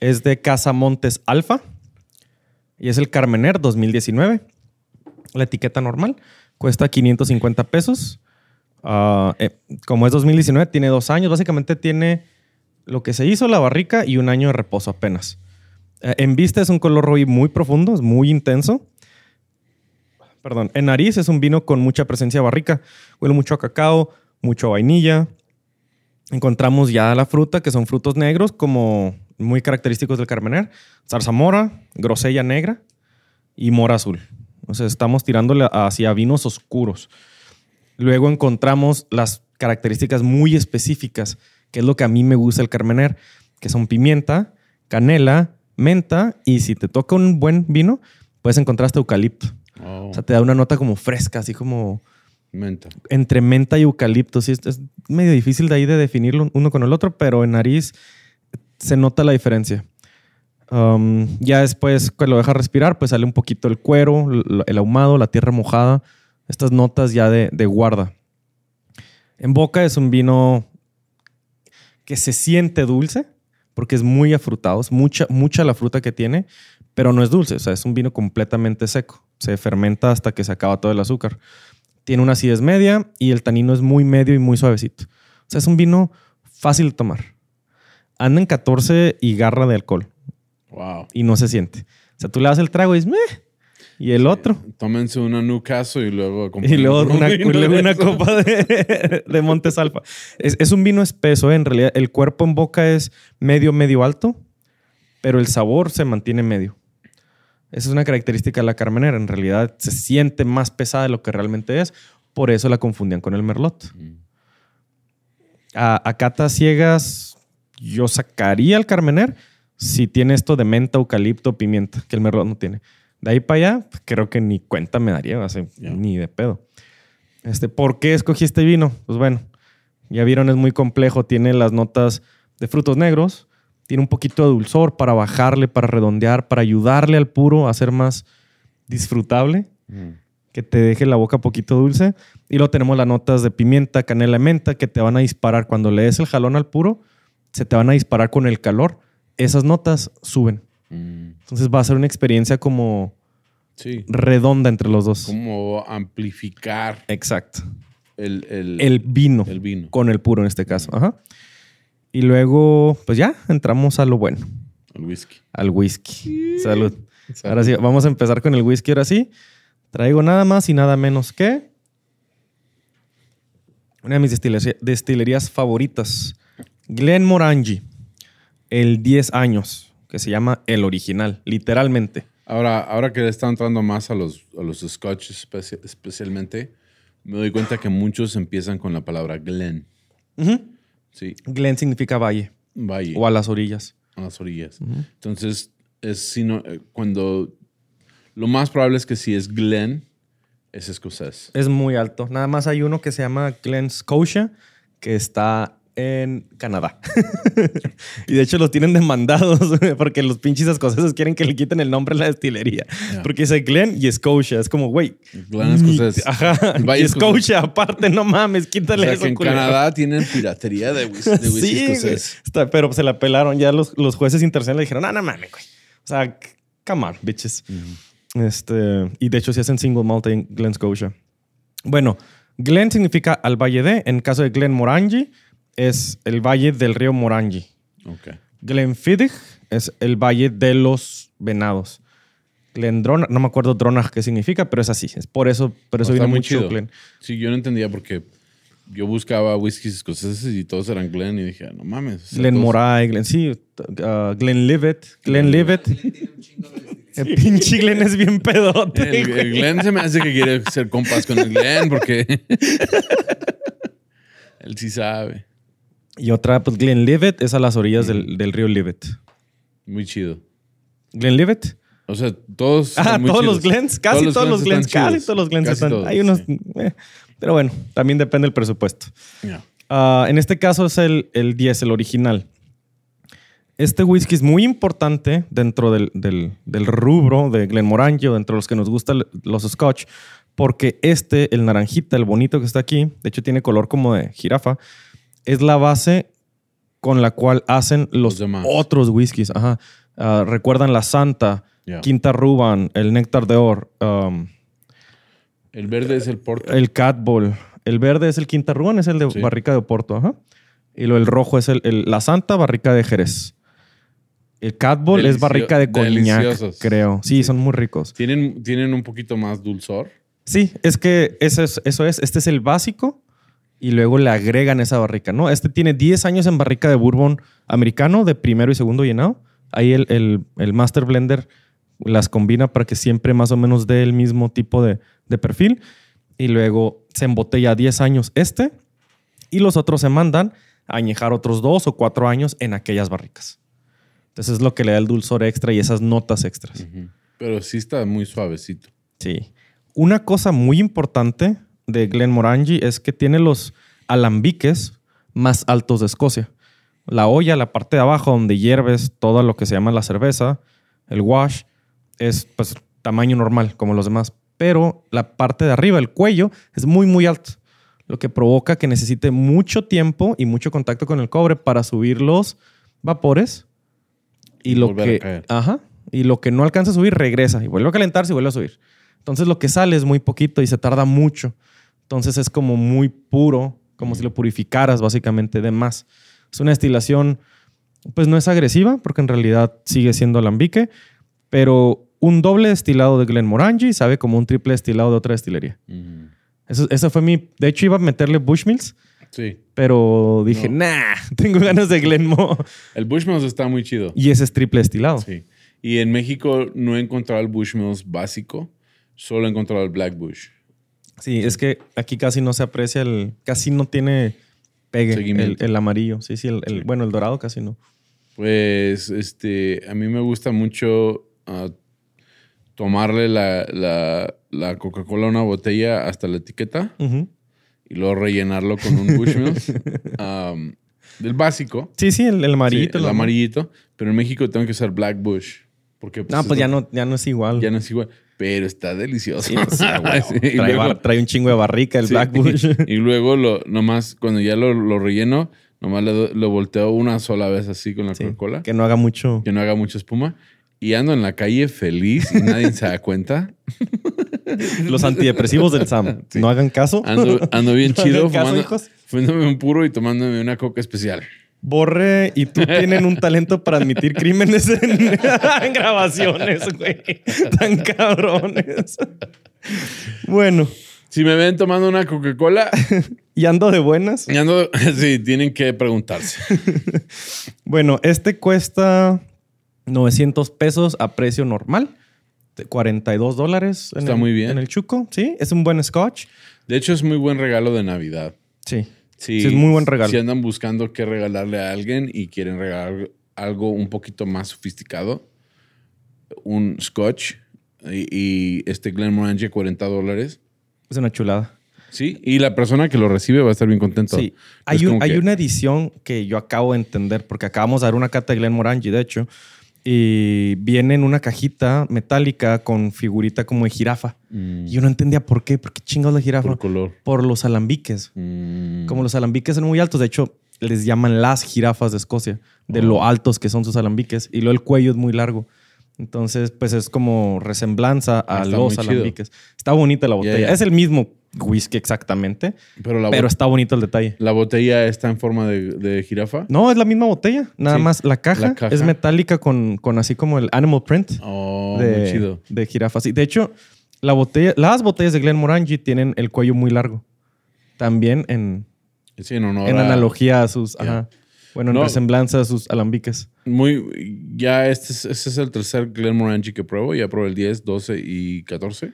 Es de Casa Montes Alfa y es el Carmener 2019. La etiqueta normal cuesta 550 pesos. Ah, eh, como es 2019, tiene dos años. Básicamente tiene lo que se hizo la barrica y un año de reposo apenas. Eh, en vista es un color muy profundo, es muy intenso. Perdón, en nariz es un vino con mucha presencia barrica. Huele mucho a cacao, mucho vainilla. Encontramos ya la fruta, que son frutos negros, como muy característicos del Carmener. Zarzamora, grosella negra y mora azul. O estamos tirándole hacia vinos oscuros. Luego encontramos las características muy específicas, que es lo que a mí me gusta el Carmener, que son pimienta, canela, menta y si te toca un buen vino, puedes encontrar hasta eucalipto. oh, O sea, te da una nota como fresca, así como menta. entre menta y eucalipto. Sí, es, es medio difícil de ahí de definirlo uno con el otro, pero en nariz se nota la diferencia. Um, ya después, que lo deja respirar, pues sale un poquito el cuero, el ahumado, la tierra mojada, estas notas ya de, de guarda. En boca es un vino que se siente dulce, porque es muy afrutado, es mucha, mucha la fruta que tiene, pero no es dulce, o sea, es un vino completamente seco. Se fermenta hasta que se acaba todo el azúcar. Tiene una acidez media y el tanino es muy medio y muy suavecito. O sea, es un vino fácil de tomar. Anda en 14 y garra de alcohol. Wow. y no se siente. O sea, tú le das el trago y es meh. Y el otro. Tómense una Newcastle y luego Y luego una, luego una copa de, de Montes Alfa. Es, es un vino espeso, ¿eh? en realidad. El cuerpo en boca es medio, medio alto, pero el sabor se mantiene medio. Esa es una característica de la Carmenera. En realidad se siente más pesada de lo que realmente es. Por eso la confundían con el Merlot. A, a catas ciegas, yo sacaría el Carmener si tiene esto de menta, eucalipto, pimienta, que el Merlot no tiene. De ahí para allá, pues, creo que ni cuenta me daría, o sea, Ya. ni de pedo. Este, ¿Por qué escogí este vino? Pues bueno, ya vieron, es muy complejo. Tiene las notas de frutos negros, tiene un poquito de dulzor para bajarle, para redondear, para ayudarle al puro a ser más disfrutable Mm. que te deje la boca poquito dulce. Y luego tenemos las notas de pimienta, canela y menta que te van a disparar. Cuando le des el jalón al puro, se te van a disparar con el calor. Esas notas suben. Mm. Entonces va a ser una experiencia como Sí. redonda entre los dos. Como amplificar Exacto. el, el, El vino. el vino. Con el puro en este caso. Ajá. Y luego, pues ya, entramos a lo bueno, El whisky. al whisky. Salud. Salud. Ahora sí, vamos a empezar con el whisky. Ahora sí, traigo nada más y nada menos que una de mis destilería- destilerías favoritas, Glenmorangie, el 10 años, que se llama el original, literalmente. Ahora, ahora que le está entrando más a los, a los scotch especia- especialmente, me doy cuenta que muchos empiezan con la palabra Glen. Sí, Glen significa valle valle, o a las orillas. a las orillas. Entonces, es sino, eh, cuando lo más probable es que si es Glen, es escocés. Es muy alto. Nada más hay uno que se llama Glen Scotia, que está en Canadá. y de hecho los tienen demandados porque los pinches escoceses quieren que le quiten el nombre a la destilería. Porque dice Glen y Scotia. Es como, güey. Glen escocés. Ajá. Y. Scotia, aparte, no mames, O quítale sea, eso, que en culero. Canadá tienen piratería de, whis- de whisky Sí, güey. escocés. Está- pero se la pelaron. Ya los, los jueces internacionales dijeron, no, no mames, güey. O sea, come on, bitches. Este, y de hecho, si hacen single malt en Glen Scotia. Bueno, Glen significa al valle de. En caso de Glen Morangi, es el valle del río Morangi. Ok. Glenfiddich es el valle de los venados. Glendronach, no me acuerdo Dronach qué significa, pero es así. Es por eso, por eso Está viene muy mucho chido. Glen. Sí, yo no entendía porque yo buscaba whiskies escoceses y todos eran Glen y dije, no mames. o sea, Glen todos- Moray, Glen, sí, uh, Glen Livet, Glen Livet. El pinche Glen es bien pedote. El, el Glen se me hace que quiere ser compas con el Glen porque él sí sabe. Y otra, pues Glen Livet es a las orillas del, del río Livet. Muy chido. Glen Livet. O sea, todos. Ah, muy todos chidos. los Glens, casi todos, los Glens, casi todos los Glens están. todos, Hay unos, sí. eh, pero bueno, también depende del presupuesto. Ah, en este caso es el, el 10, el original. Este whisky es muy importante dentro del, del, del rubro de Glenmorangie o dentro de los que nos gustan los scotch, porque este, el naranjita, el bonito que está aquí, de hecho tiene color como de jirafa, es la base con la cual hacen los, Los demás. otros whiskies. Ajá. Ah, recuerdan la Santa. Quinta Ruban, el Néctar de Or, um, El verde es el porto. el Catball. El verde es el Quinta Ruban, es el de Sí. barrica de Oporto. Ajá. Y lo, el rojo es el, el- la Santa barrica de Jerez. El Catball es Delicio- barrica de coñac, creo. Sí, son muy ricos. Tienen, tienen un poquito más dulzor. Sí, es que eso es, eso es. Este es el básico y luego le agregan esa barrica, ¿no? Este tiene 10 años en barrica de bourbon americano de primero y segundo llenado. Ahí el, el- el Master Blender las combina para que siempre más o menos dé el mismo tipo de, de perfil. Y luego se embotella 10 años este y los otros se mandan a añejar otros dos o cuatro años en aquellas barricas. Entonces es lo que le da el dulzor extra y esas notas extras. Pero sí está muy suavecito. Sí. Una cosa muy importante de Glenmorangie es que tiene los alambiques más altos de Escocia. La olla, la parte de abajo donde hierves todo lo que se llama la cerveza, el wash, es pues tamaño normal como los demás. Pero la parte de arriba, el cuello, es muy, muy alto. Lo que provoca que necesite mucho tiempo y mucho contacto con el cobre para subir los vapores. Y, Y lo que, ajá, y lo que no alcanza a subir regresa y vuelve a calentarse y vuelve a subir. Entonces lo que sale es muy poquito y se tarda mucho. Entonces es como muy puro, como si lo purificaras básicamente de más. Es una destilación pues no es agresiva, porque en realidad sigue siendo alambique, pero un doble destilado de Glenmorangie sabe como un triple destilado de otra destilería. Mm. Eso, esa fue mi... De hecho, iba a meterle Bushmills, Sí. pero dije, No. nah, tengo ganas de Glenmo. El Bushmills está muy chido. Y ese es triple destilado. Sí. Y en México no he encontrado el Bushmills básico, solo he encontrado el Black Bush. Sí, es que aquí casi no se aprecia el... Casi no tiene pegue el, el amarillo. Sí, sí, el, bueno, el dorado casi no. Pues este, a mí me gusta mucho ah, tomarle la, la- la Coca-Cola a una botella hasta la etiqueta y luego rellenarlo con un Bushmills. um, del básico. Sí, sí, el, el amarillito. Sí, el amarillito. Pero en México tengo que usar Black Bush. Porque No, es pues ya no, ya no es igual. ya no es igual. Pero está delicioso. Sí. Sí, trae, luego- bar- trae un chingo de barrica el Sí. Black Bush. Y luego lo, nomás, cuando ya lo, lo relleno, nomás le do- lo volteo una sola vez así con la Sí, Coca-Cola. que no haga mucho. Que no haga mucha espuma. Y ando en la calle feliz y nadie se da cuenta. Los antidepresivos del Sam. Sí. No hagan caso. Ando, ando bien No chido caso, fumando, fumándome un puro y tomándome una coca especial. Borre y tú tienen un talento para admitir crímenes en, en grabaciones, güey. Tan cabrones. Bueno, Si me ven tomando una Coca-Cola, y ando de buenas. y ando, sí, tienen que preguntarse. Bueno, este cuesta 900 pesos a precio normal. de 42 dólares. Está el- muy bien. En el chuco, sí. Es un buen scotch. De hecho, es muy buen regalo de Navidad. Sí. Sí, Sí, es muy buen regalo. Si andan buscando qué regalarle a alguien y quieren regalar algo un poquito más sofisticado, un scotch y, y este Glenmorangie 40 dólares. Es una chulada. Sí, y la persona que lo recibe va a estar bien contento. Sí. Hay, un- como hay que- una edición que yo acabo de entender, porque acabamos de dar una cata de Glenmorangie, de hecho, y viene en una cajita metálica con figurita como de jirafa. Mm, Y yo no entendía por qué, por qué chingados la jirafa. por color. Por los alambiques. Mm, Como los alambiques son muy altos, de hecho, les llaman las jirafas de Escocia, de Oh. lo altos que son sus alambiques. Y luego el cuello es muy largo. Entonces, pues es como resemblanza a está los muy chido. alambiques. Está bonita la botella. Es el mismo whisky exactamente, pero la, pero está bonito el detalle. la botella está en forma de, de jirafa. No, es la misma botella. Nada Sí. más la caja, La caja. es metálica con, con así como el animal print Oh, muy de, chido. de jirafa. Sí, de hecho, la botella, las botellas de Glenmorangie tienen el cuello muy largo. También en, Sí, en honor en a- analogía a sus... Ajá. Bueno, en No. resemblanza a sus alambiques. Muy, ya este es, este es el tercer Glenmorangie que pruebo. Ya probé el 10, 12 y 14,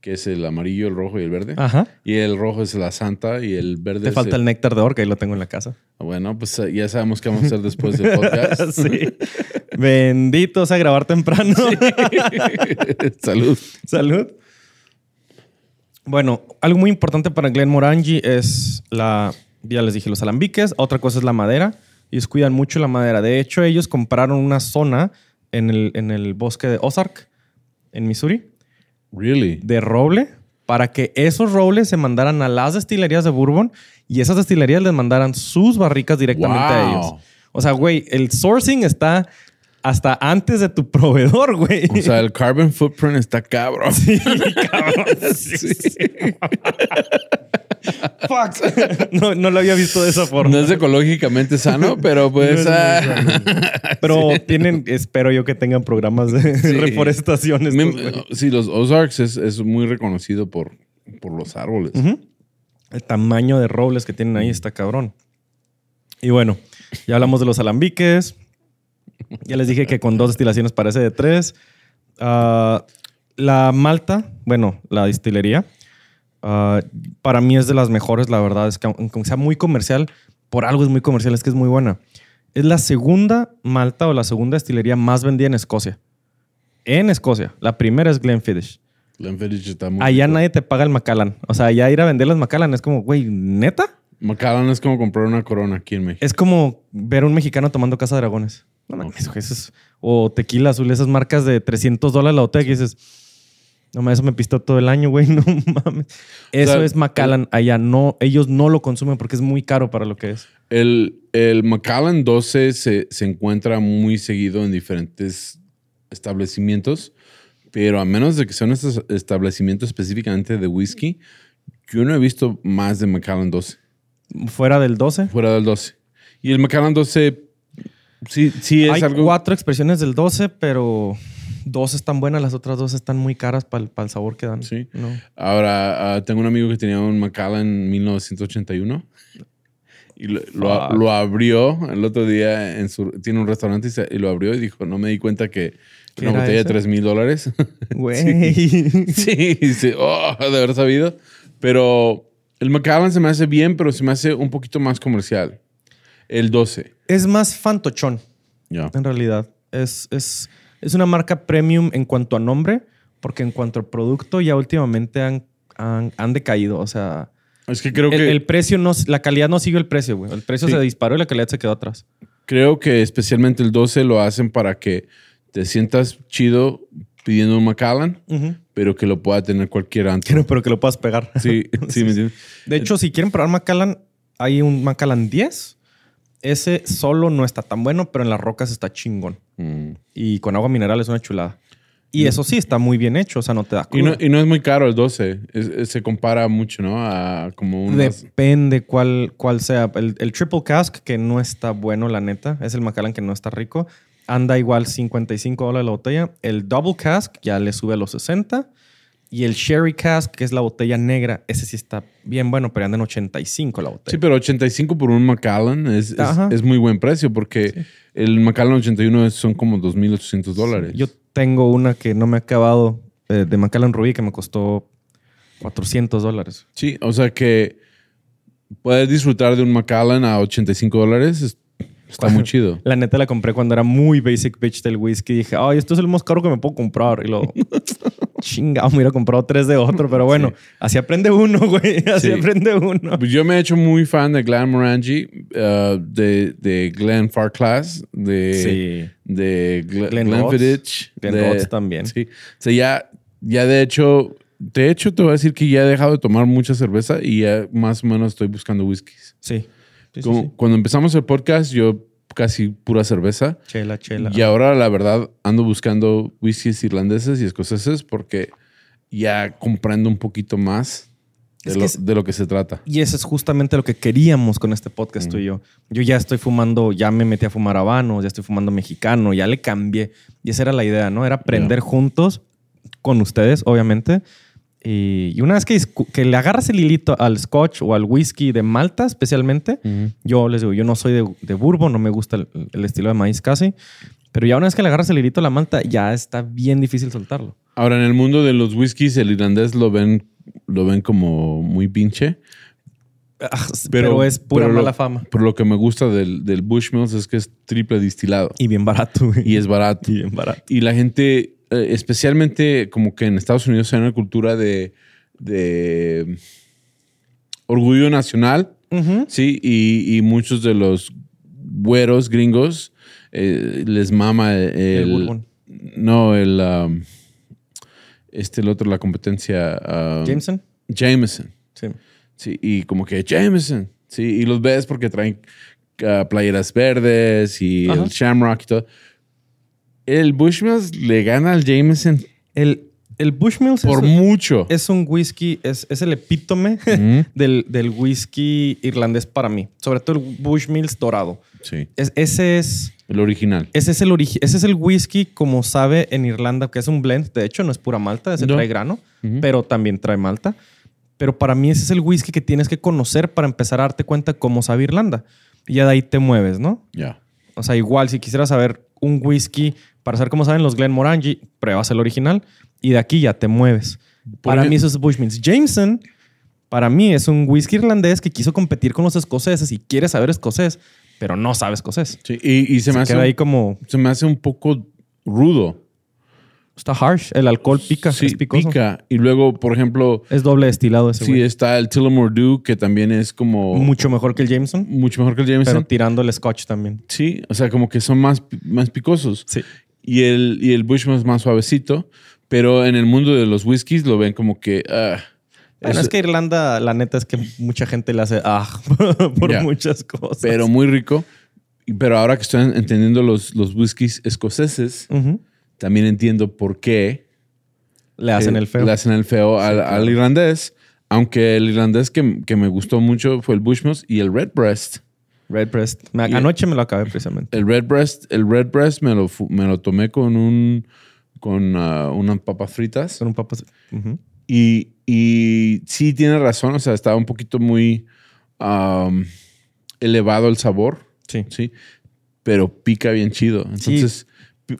que es el amarillo, el rojo y el verde. Ajá. Y el rojo es la santa y el verde Te es falta el néctar de orca y lo tengo en la casa. Bueno, pues eh, ya sabemos qué vamos a hacer después del podcast. sí. Bendito sea grabar temprano. Salud. Salud. Bueno, algo muy importante para Glenmorangie es la, ya les dije, los alambiques. Otra cosa es la madera. Ellos cuidan mucho la madera. De hecho, ellos compraron una zona en el, en el bosque de Ozark, en Missouri, Really? de roble, para que esos robles se mandaran a las destilerías de Bourbon y esas destilerías les mandaran sus barricas directamente a ellos. O sea, güey, el sourcing está hasta antes de tu proveedor, güey. O sea, el carbon footprint está cabrón. Sí, cabrón. Sí, sí. Fuck. No, no lo había visto de esa forma. No es ecológicamente sano, pero pues... No ah, Pero tienen, espero yo que tengan programas de reforestación. estos, sí, los Ozarks es, es muy reconocido por, por los árboles. El tamaño de robles que tienen ahí está cabrón. Y bueno, ya hablamos de los alambiques. Ya les dije que con dos destilaciones parece de tres. Ah, la malta, bueno, la destilería, ah, para mí es de las mejores, la verdad. Es que aunque sea muy comercial, por algo es muy comercial, es que es muy buena. Es la segunda malta o la segunda destilería más vendida en Escocia. En Escocia. La primera es Glenfiddich. Glenfiddich está muy Allá rico. nadie te paga el Macallan. O sea, allá ir a vender las Macallan es como, güey, ¿neta? Macallan es como comprar una corona aquí en México. Es como ver a un mexicano tomando Casa Dragones. No mames, güey, eso es- O tequila azul, esas marcas de 300 dólares la botella que dices, no mames, eso me pistó todo el año, güey, no mames. Eso sea, es Macallan allá. No, ellos no lo consumen porque es muy caro para lo que es. El, el Macallan 12 se, se encuentra muy seguido en diferentes establecimientos, pero a menos de que sean estos establecimientos específicamente de whisky, yo no he visto más de Macallan 12, Fuera del 12. fuera del 12. Y el Macallan 12 Sí, sí es Hay algo. cuatro expresiones del 12, pero dos están buenas, las otras dos están muy caras para el, sabor que dan. Sí. No. Ahora, ah, tengo un amigo que tenía un Macallan 1981 y lo, lo- lo abrió el otro día en su... Tiene un restaurante y, se- y lo abrió y dijo, no me di cuenta que ¿Qué una botella de eso? 3 mil dólares. Güey. sí, sí, oh, de haber sabido. Pero el Macallan se me hace bien, pero se me hace un poquito más comercial. El 12. Es más fantochón, Ya. en realidad. Es, es, es una marca premium en cuanto a nombre, porque en cuanto a producto ya últimamente han, han, han decaído. O sea, Es que creo el, que... el precio no, la calidad no sigue el precio, güey. El precio Sí. se disparó y la calidad se quedó atrás. Creo que especialmente el 12 lo hacen para que te sientas chido pidiendo un Macallan, pero que lo pueda tener cualquier antro. Quiero, pero que lo puedas pegar. Sí, sí, ¿me entiendes? De hecho, si quieren probar Macallan, hay un Macallan 10. Ese solo no está tan bueno, pero en las rocas está chingón. Mm. Y con agua mineral es una chulada. Y eso sí, está muy bien hecho. O sea, no te da Y no, cruda. y no es muy caro el 12. Es- es- se compara mucho, ¿no? A como un... Depende cuál, cuál sea. El, el Triple Cask, que no está bueno, la neta. Es el Macallan que no está rico. Anda igual 55 dólares la botella. El Double Cask ya le sube a los 60. Y el Sherry Cask, que es la botella negra, ese sí está bien bueno, pero anda en 85 la botella. Sí, pero 85 por un Macallan es, es, muy buen precio porque el Macallan 81 es- son como 2.800 dólares. Yo tengo una que no me ha acabado eh, de Macallan Rubí que me costó 400 dólares. Sí, o sea que poder disfrutar de un Macallan a 85 dólares es- está muy chido. La neta la compré cuando era muy basic bitch del whisky. Dije, ay, esto es el más caro que me puedo comprar. Y lo chingado, me hubiera comprado tres de otro. Pero bueno, así aprende uno, güey. Así Sí. aprende uno. Pues yo me he hecho muy fan de Glenn Morangi, uh, de, de Glenn Farclas, de, Sí. de Glen, Glenn Glenfiddich. Glenn de- Rhodes también. Sí. O sea, ya, ya de hecho, de hecho te voy a decir que ya he dejado de tomar mucha cerveza y ya más o menos estoy buscando whiskies. Sí. Sí, sí, Como- sí. Cuando empezamos el podcast, yo casi pura cerveza. Chela, chela. Y ahora, la verdad, ando buscando whiskies irlandeses y escoceses porque ya comprendo un poquito más de, lo, es- de lo que se trata. Y eso es justamente lo que queríamos con este podcast, tú y yo. Yo ya estoy fumando, ya me metí a fumar habano, ya estoy fumando mexicano, ya le cambié. Y esa era la idea, ¿no? Era aprender juntos con ustedes, obviamente. Y, y una vez que, le agarras el hilito al scotch o al whisky de Malta, especialmente, yo les digo, yo no soy de, de bourbon, no me gusta el, el estilo de maíz casi. Pero ya una vez que le agarras el hilito a la Malta, ya está bien difícil soltarlo. Ahora, en el mundo de los whiskies, el irlandés lo ven, lo ven como muy pinche. Ah, Pero, es pura pero lo- mala fama. Pero lo que me gusta del, del Bushmills es que es triple distilado Y bien barato, güey. y es barato. Y bien barato. Y la gente, eh, especialmente como que en Estados Unidos hay una cultura de, de orgullo nacional. ¿sí? Y, y muchos de los güeros gringos eh, les mama el... El. No, el... um, este, el otro, la competencia... um, Jameson. Jameson. Sí. Sí, y como que Jameson. Sí, y los ves porque traen ah, playeras verdes y Ajá. el Shamrock y todo. El Bushmills le gana al Jameson El, el Bushmills por es, mucho. es un whisky, es, es el epítome del, del whisky irlandés para mí. Sobre todo el Bushmills dorado. Sí, Es- ese, es, el original. ese, es el origi- ese es el whisky como sabe en Irlanda, que es un blend. De hecho, no es pura malta, ese No. trae grano, pero también trae malta. Pero para mí ese es el whisky que tienes que conocer para empezar a darte cuenta cómo sabe Irlanda. Y ya de ahí te mueves, ¿no? Ya. O sea, igual, si quisieras saber un whisky para saber cómo saben los Glenmorangie, pruebas el original y de aquí ya te mueves. Para mí eso es Bushmills. Jameson, para mí es un whisky irlandés que quiso competir con los escoceses y quiere saber escocés, pero no sabe escocés. Sí, y, y se, Se, me hace, queda ahí un- como... se me hace un poco rudo. Está harsh. El alcohol pica, Sí, es picoso. pica. Y luego, por ejemplo, Es doble destilado ese sí está el Tullamore Dew, que también es como Mucho mejor que el Jameson, mucho mejor que el Jameson. pero tirando el scotch también. Sí, o sea, como que son más, más picosos. Sí. Y el, y el Bushman es más suavecito, pero en el mundo de los whiskies lo ven como que... ah, Bueno, es que Irlanda, la neta es que mucha gente le hace ah por muchas cosas. Pero muy rico. Pero ahora que estoy entendiendo los, los whiskies escoceses, también entiendo por qué le hacen el feo. le hacen el feo al, claro. al irlandés. Aunque el irlandés que, que me gustó mucho fue el Bushmills y el Redbreast. Redbreast. Me- Y- Anoche me lo acabé precisamente. El Redbreast, el Redbreast me lo, me lo tomé con un con ah, unas papas fritas. Con un papas. Ujú. Y, y sí tiene razón, o sea, estaba un poquito muy elevado el sabor, Sí. ¿sí? Pero pica bien chido. Entonces,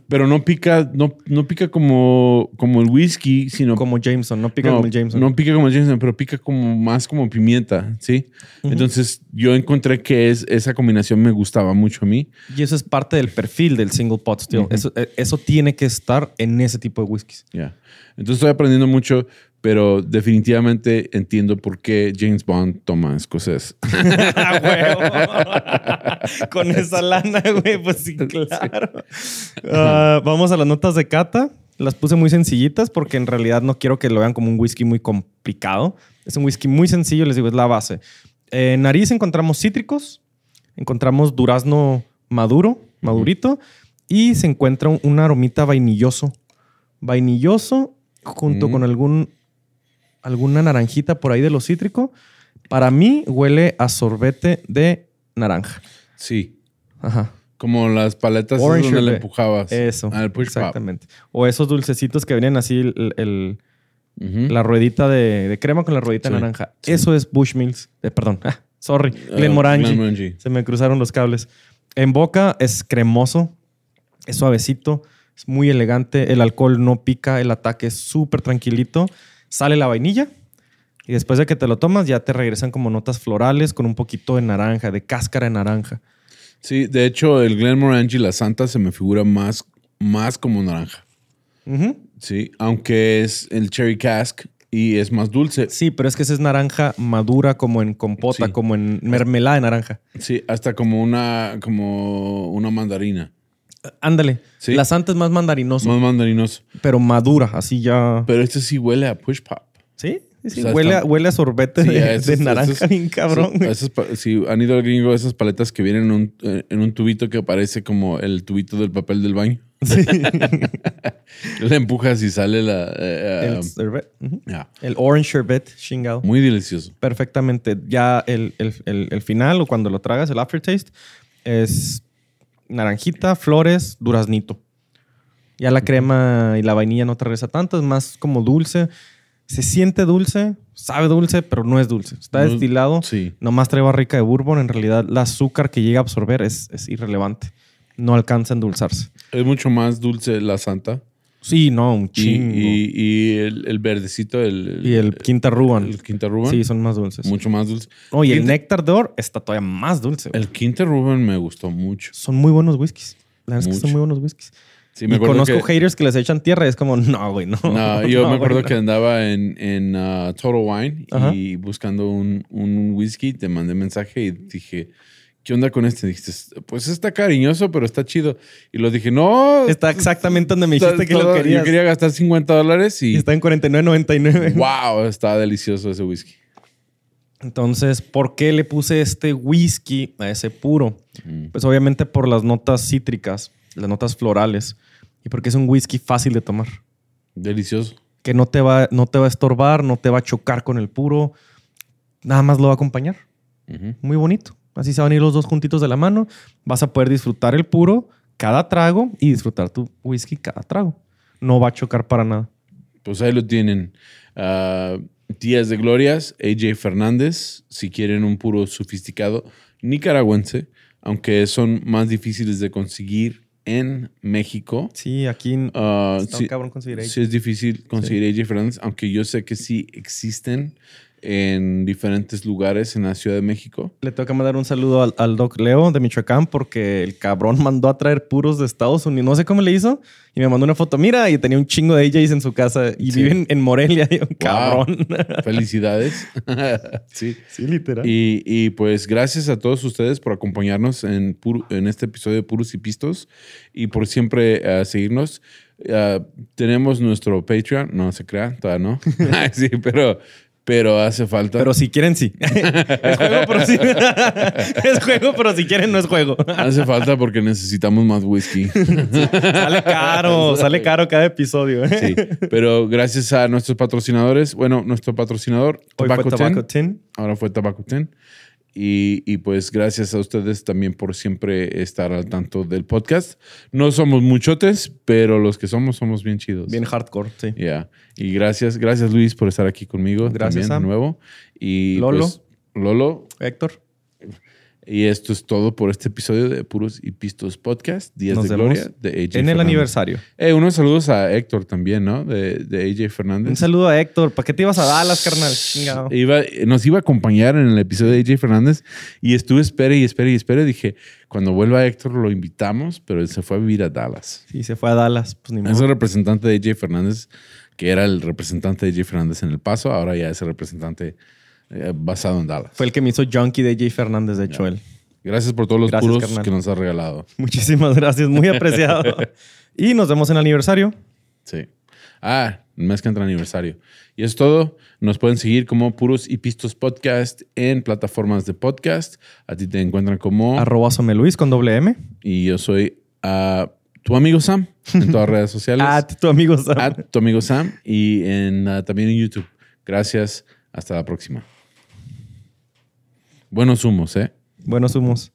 pero no pica, no, no pica como, como el whisky, sino Como Jameson, no pica no, como el Jameson. No pica como el Jameson, pero pica como más como pimienta, ¿sí? Entonces yo encontré que es, esa combinación me gustaba mucho a mí. Y eso es parte del perfil del single pot still. eso, eh, eso tiene que estar en ese tipo de whiskies. Ya. Entonces estoy aprendiendo mucho, pero definitivamente entiendo por qué James Bond toma escocés. Ah. Con esa lana, güey, pues sí, claro. Ah, vamos a las notas de cata. Las puse muy sencillitas porque en realidad no quiero que lo vean como un whisky muy complicado. Es un whisky muy sencillo, les digo, es la base. En nariz encontramos cítricos, encontramos durazno maduro, madurito, y se encuentra un, un aromita vainilloso. Vainilloso junto Mm. con algún, alguna naranjita por ahí de lo cítrico. Para mí huele a sorbete de naranja. Sí. Ajá. Como las paletas Orange donde le empujabas. Eso. Al push pop. exactamente. O esos dulcecitos que venían así, el- la ruedita de, de crema con la ruedita de naranja. sí. Eso es Bushmills. Eh, perdón. Ah, sorry. Ah. Glenmorangie. Se me cruzaron los cables. En boca es cremoso, es suavecito, es muy elegante. El alcohol no pica, el ataque es súper tranquilito. Sale la vainilla y después de que te lo tomas ya te regresan como notas florales con un poquito de naranja, de cáscara de naranja. Sí, de hecho, el Glenmorangie, la Santa, se me figura más, más como naranja. Sí, aunque es el Cherry Cask y es más dulce. Sí, pero es que esa es naranja madura como en compota, Sí. como en mermelada de naranja. Sí, hasta como una, como una mandarina. Ándale. Sí. La santa es más mandarinoso, Más mandarinoso. pero madura, así ya. Pero este sí huele a push pop. Sí, sí. O sea, huele, a, huele a sorbete Sí, de, a esos- de naranja, esos- bien cabrón. si han ido al gringo, esas paletas que vienen en un, eh, en un tubito que parece como el tubito del papel del baño. Sí. Le empujas y sale la... eh, el, um, sorbet. El orange sherbet chingado. Muy delicioso. Perfectamente. Ya el, el- el- el final o cuando lo tragas, el aftertaste, es naranjita, flores, duraznito. Ya la crema y la vainilla no te regresa tanto, es más como dulce. Se siente dulce, sabe dulce, pero no es dulce. Está No- destilado. Sí. Nomás trae barrica de bourbon. En realidad, el azúcar que llega a absorber es, es irrelevante. No alcanza a endulzarse. Es mucho más dulce la Santa. Sí, no, un Y, chingo. Y, y- y el, el verdecito, el, el quinta Ruban. el Quinta Ruban. Sí, son más dulces. Mucho más dulce. No, y el néctar de oro está todavía más dulce. güey. El Quinta Ruban me gustó mucho. Son muy buenos whiskies. La verdad es que son muy buenos whiskies. Sí, y me acuerdo conozco que- haters que les echan tierra y es como, no, güey, no. No, yo No, me acuerdo güey, que andaba en, en uh, Total Wine Ajá. y buscando un, un whisky, te mandé mensaje y dije, ¿qué onda con este? Dijiste, pues está cariñoso, pero está chido. Y lo dije, no. Está exactamente donde me está- dijiste que todo- lo querías. Yo quería gastar 50 dólares Y y, está en 49.99. wow, está delicioso ese whisky. Entonces, ¿por qué le puse este whisky a ese puro? Mm. Pues obviamente por las notas cítricas, las notas florales. Y porque es un whisky fácil de tomar. Delicioso. Que no te va, no te va a estorbar, no te va a chocar con el puro. Nada más lo va a acompañar. Muy bonito. Así se van a ir los dos juntitos de la mano. Vas a poder disfrutar el puro cada trago y disfrutar tu whisky cada trago. No va a chocar para nada. Pues ahí lo tienen. Ah, Días de Glorias, AJ Fernández, si quieren un puro sofisticado nicaragüense, aunque son más difíciles de conseguir en México. Sí, aquí Ah, está sí, cabrón conseguir sí es difícil conseguir AJ Fernández, aunque yo sé que sí existen en diferentes lugares en la Ciudad de México. Le tengo que mandar un saludo al, al Doc Leo de Michoacán porque el cabrón mandó a traer puros de Estados Unidos. No sé cómo le hizo. Y me mandó una foto. Mira, y tenía un chingo de AJs en su casa. Y Sí. viven en Morelia. Y yo, cabrón. Felicidades. sí. sí, literal. Y, y, pues gracias a todos ustedes por acompañarnos en, puro- en este episodio de Puros y Pistos y por siempre eh, seguirnos. Eh, tenemos nuestro Patreon, no se crea, todavía no. sí, pero, pero hace falta. Pero si quieren, sí. es juego, pero sí. es juego, pero si quieren, no es juego. hace falta porque necesitamos más whisky. sale caro. Sale caro cada episodio. ¿eh? Sí, pero gracias a nuestros patrocinadores. Bueno, nuestro patrocinador, Hoy fue Tobacco Tobacco Ten, Tin. ahora fue Tobacco Ten. Y, y, pues gracias a ustedes también por siempre estar al tanto del podcast. No somos muchotes, pero los que somos somos bien chidos. Bien hardcore, sí. Ya. Y gracias, gracias Luis por estar aquí conmigo Gracias, también de nuevo. Y Lolo. pues, Lolo. Héctor, Y esto es todo por este episodio de Puros y Pistos Podcast, Días Nos de Gloria de AJ en el aniversario. Eh, unos saludos a Héctor también, ¿no? De, de AJ Fernández. Un saludo a Héctor. ¿Para qué te ibas a Dallas, carnal? Chingado. Iba, nos iba a acompañar en el episodio de AJ Fernández y estuve espere y espere y espere. Dije, cuando vuelva Héctor lo invitamos, pero él se fue a vivir a Dallas. Sí, se fue a Dallas. Pues ni Es el representante de AJ Fernández, que era el representante de AJ Fernández en El Paso, ahora ya es el representante eh, basado en Dallas. Fue el que me hizo junkie de Jay Fernández, de hecho, él. Gracias por todos los Gracias, puros carnal. que nos ha regalado. Muchísimas gracias, muy apreciado. y nos vemos en el aniversario. Sí. Ah, mes que entra aniversario. Y es todo. Nos pueden seguir como Puros y Pistos Podcast en plataformas de podcast. A ti te encuentran como... Arroba Someluis con doble M. Y yo soy ah, tu amigo Sam en todas las redes sociales. Ah, tu amigo Sam. At tu amigo Sam y en, ah, también en YouTube. Gracias. Hasta la próxima. Buenos humos, ¿eh? Buenos humos.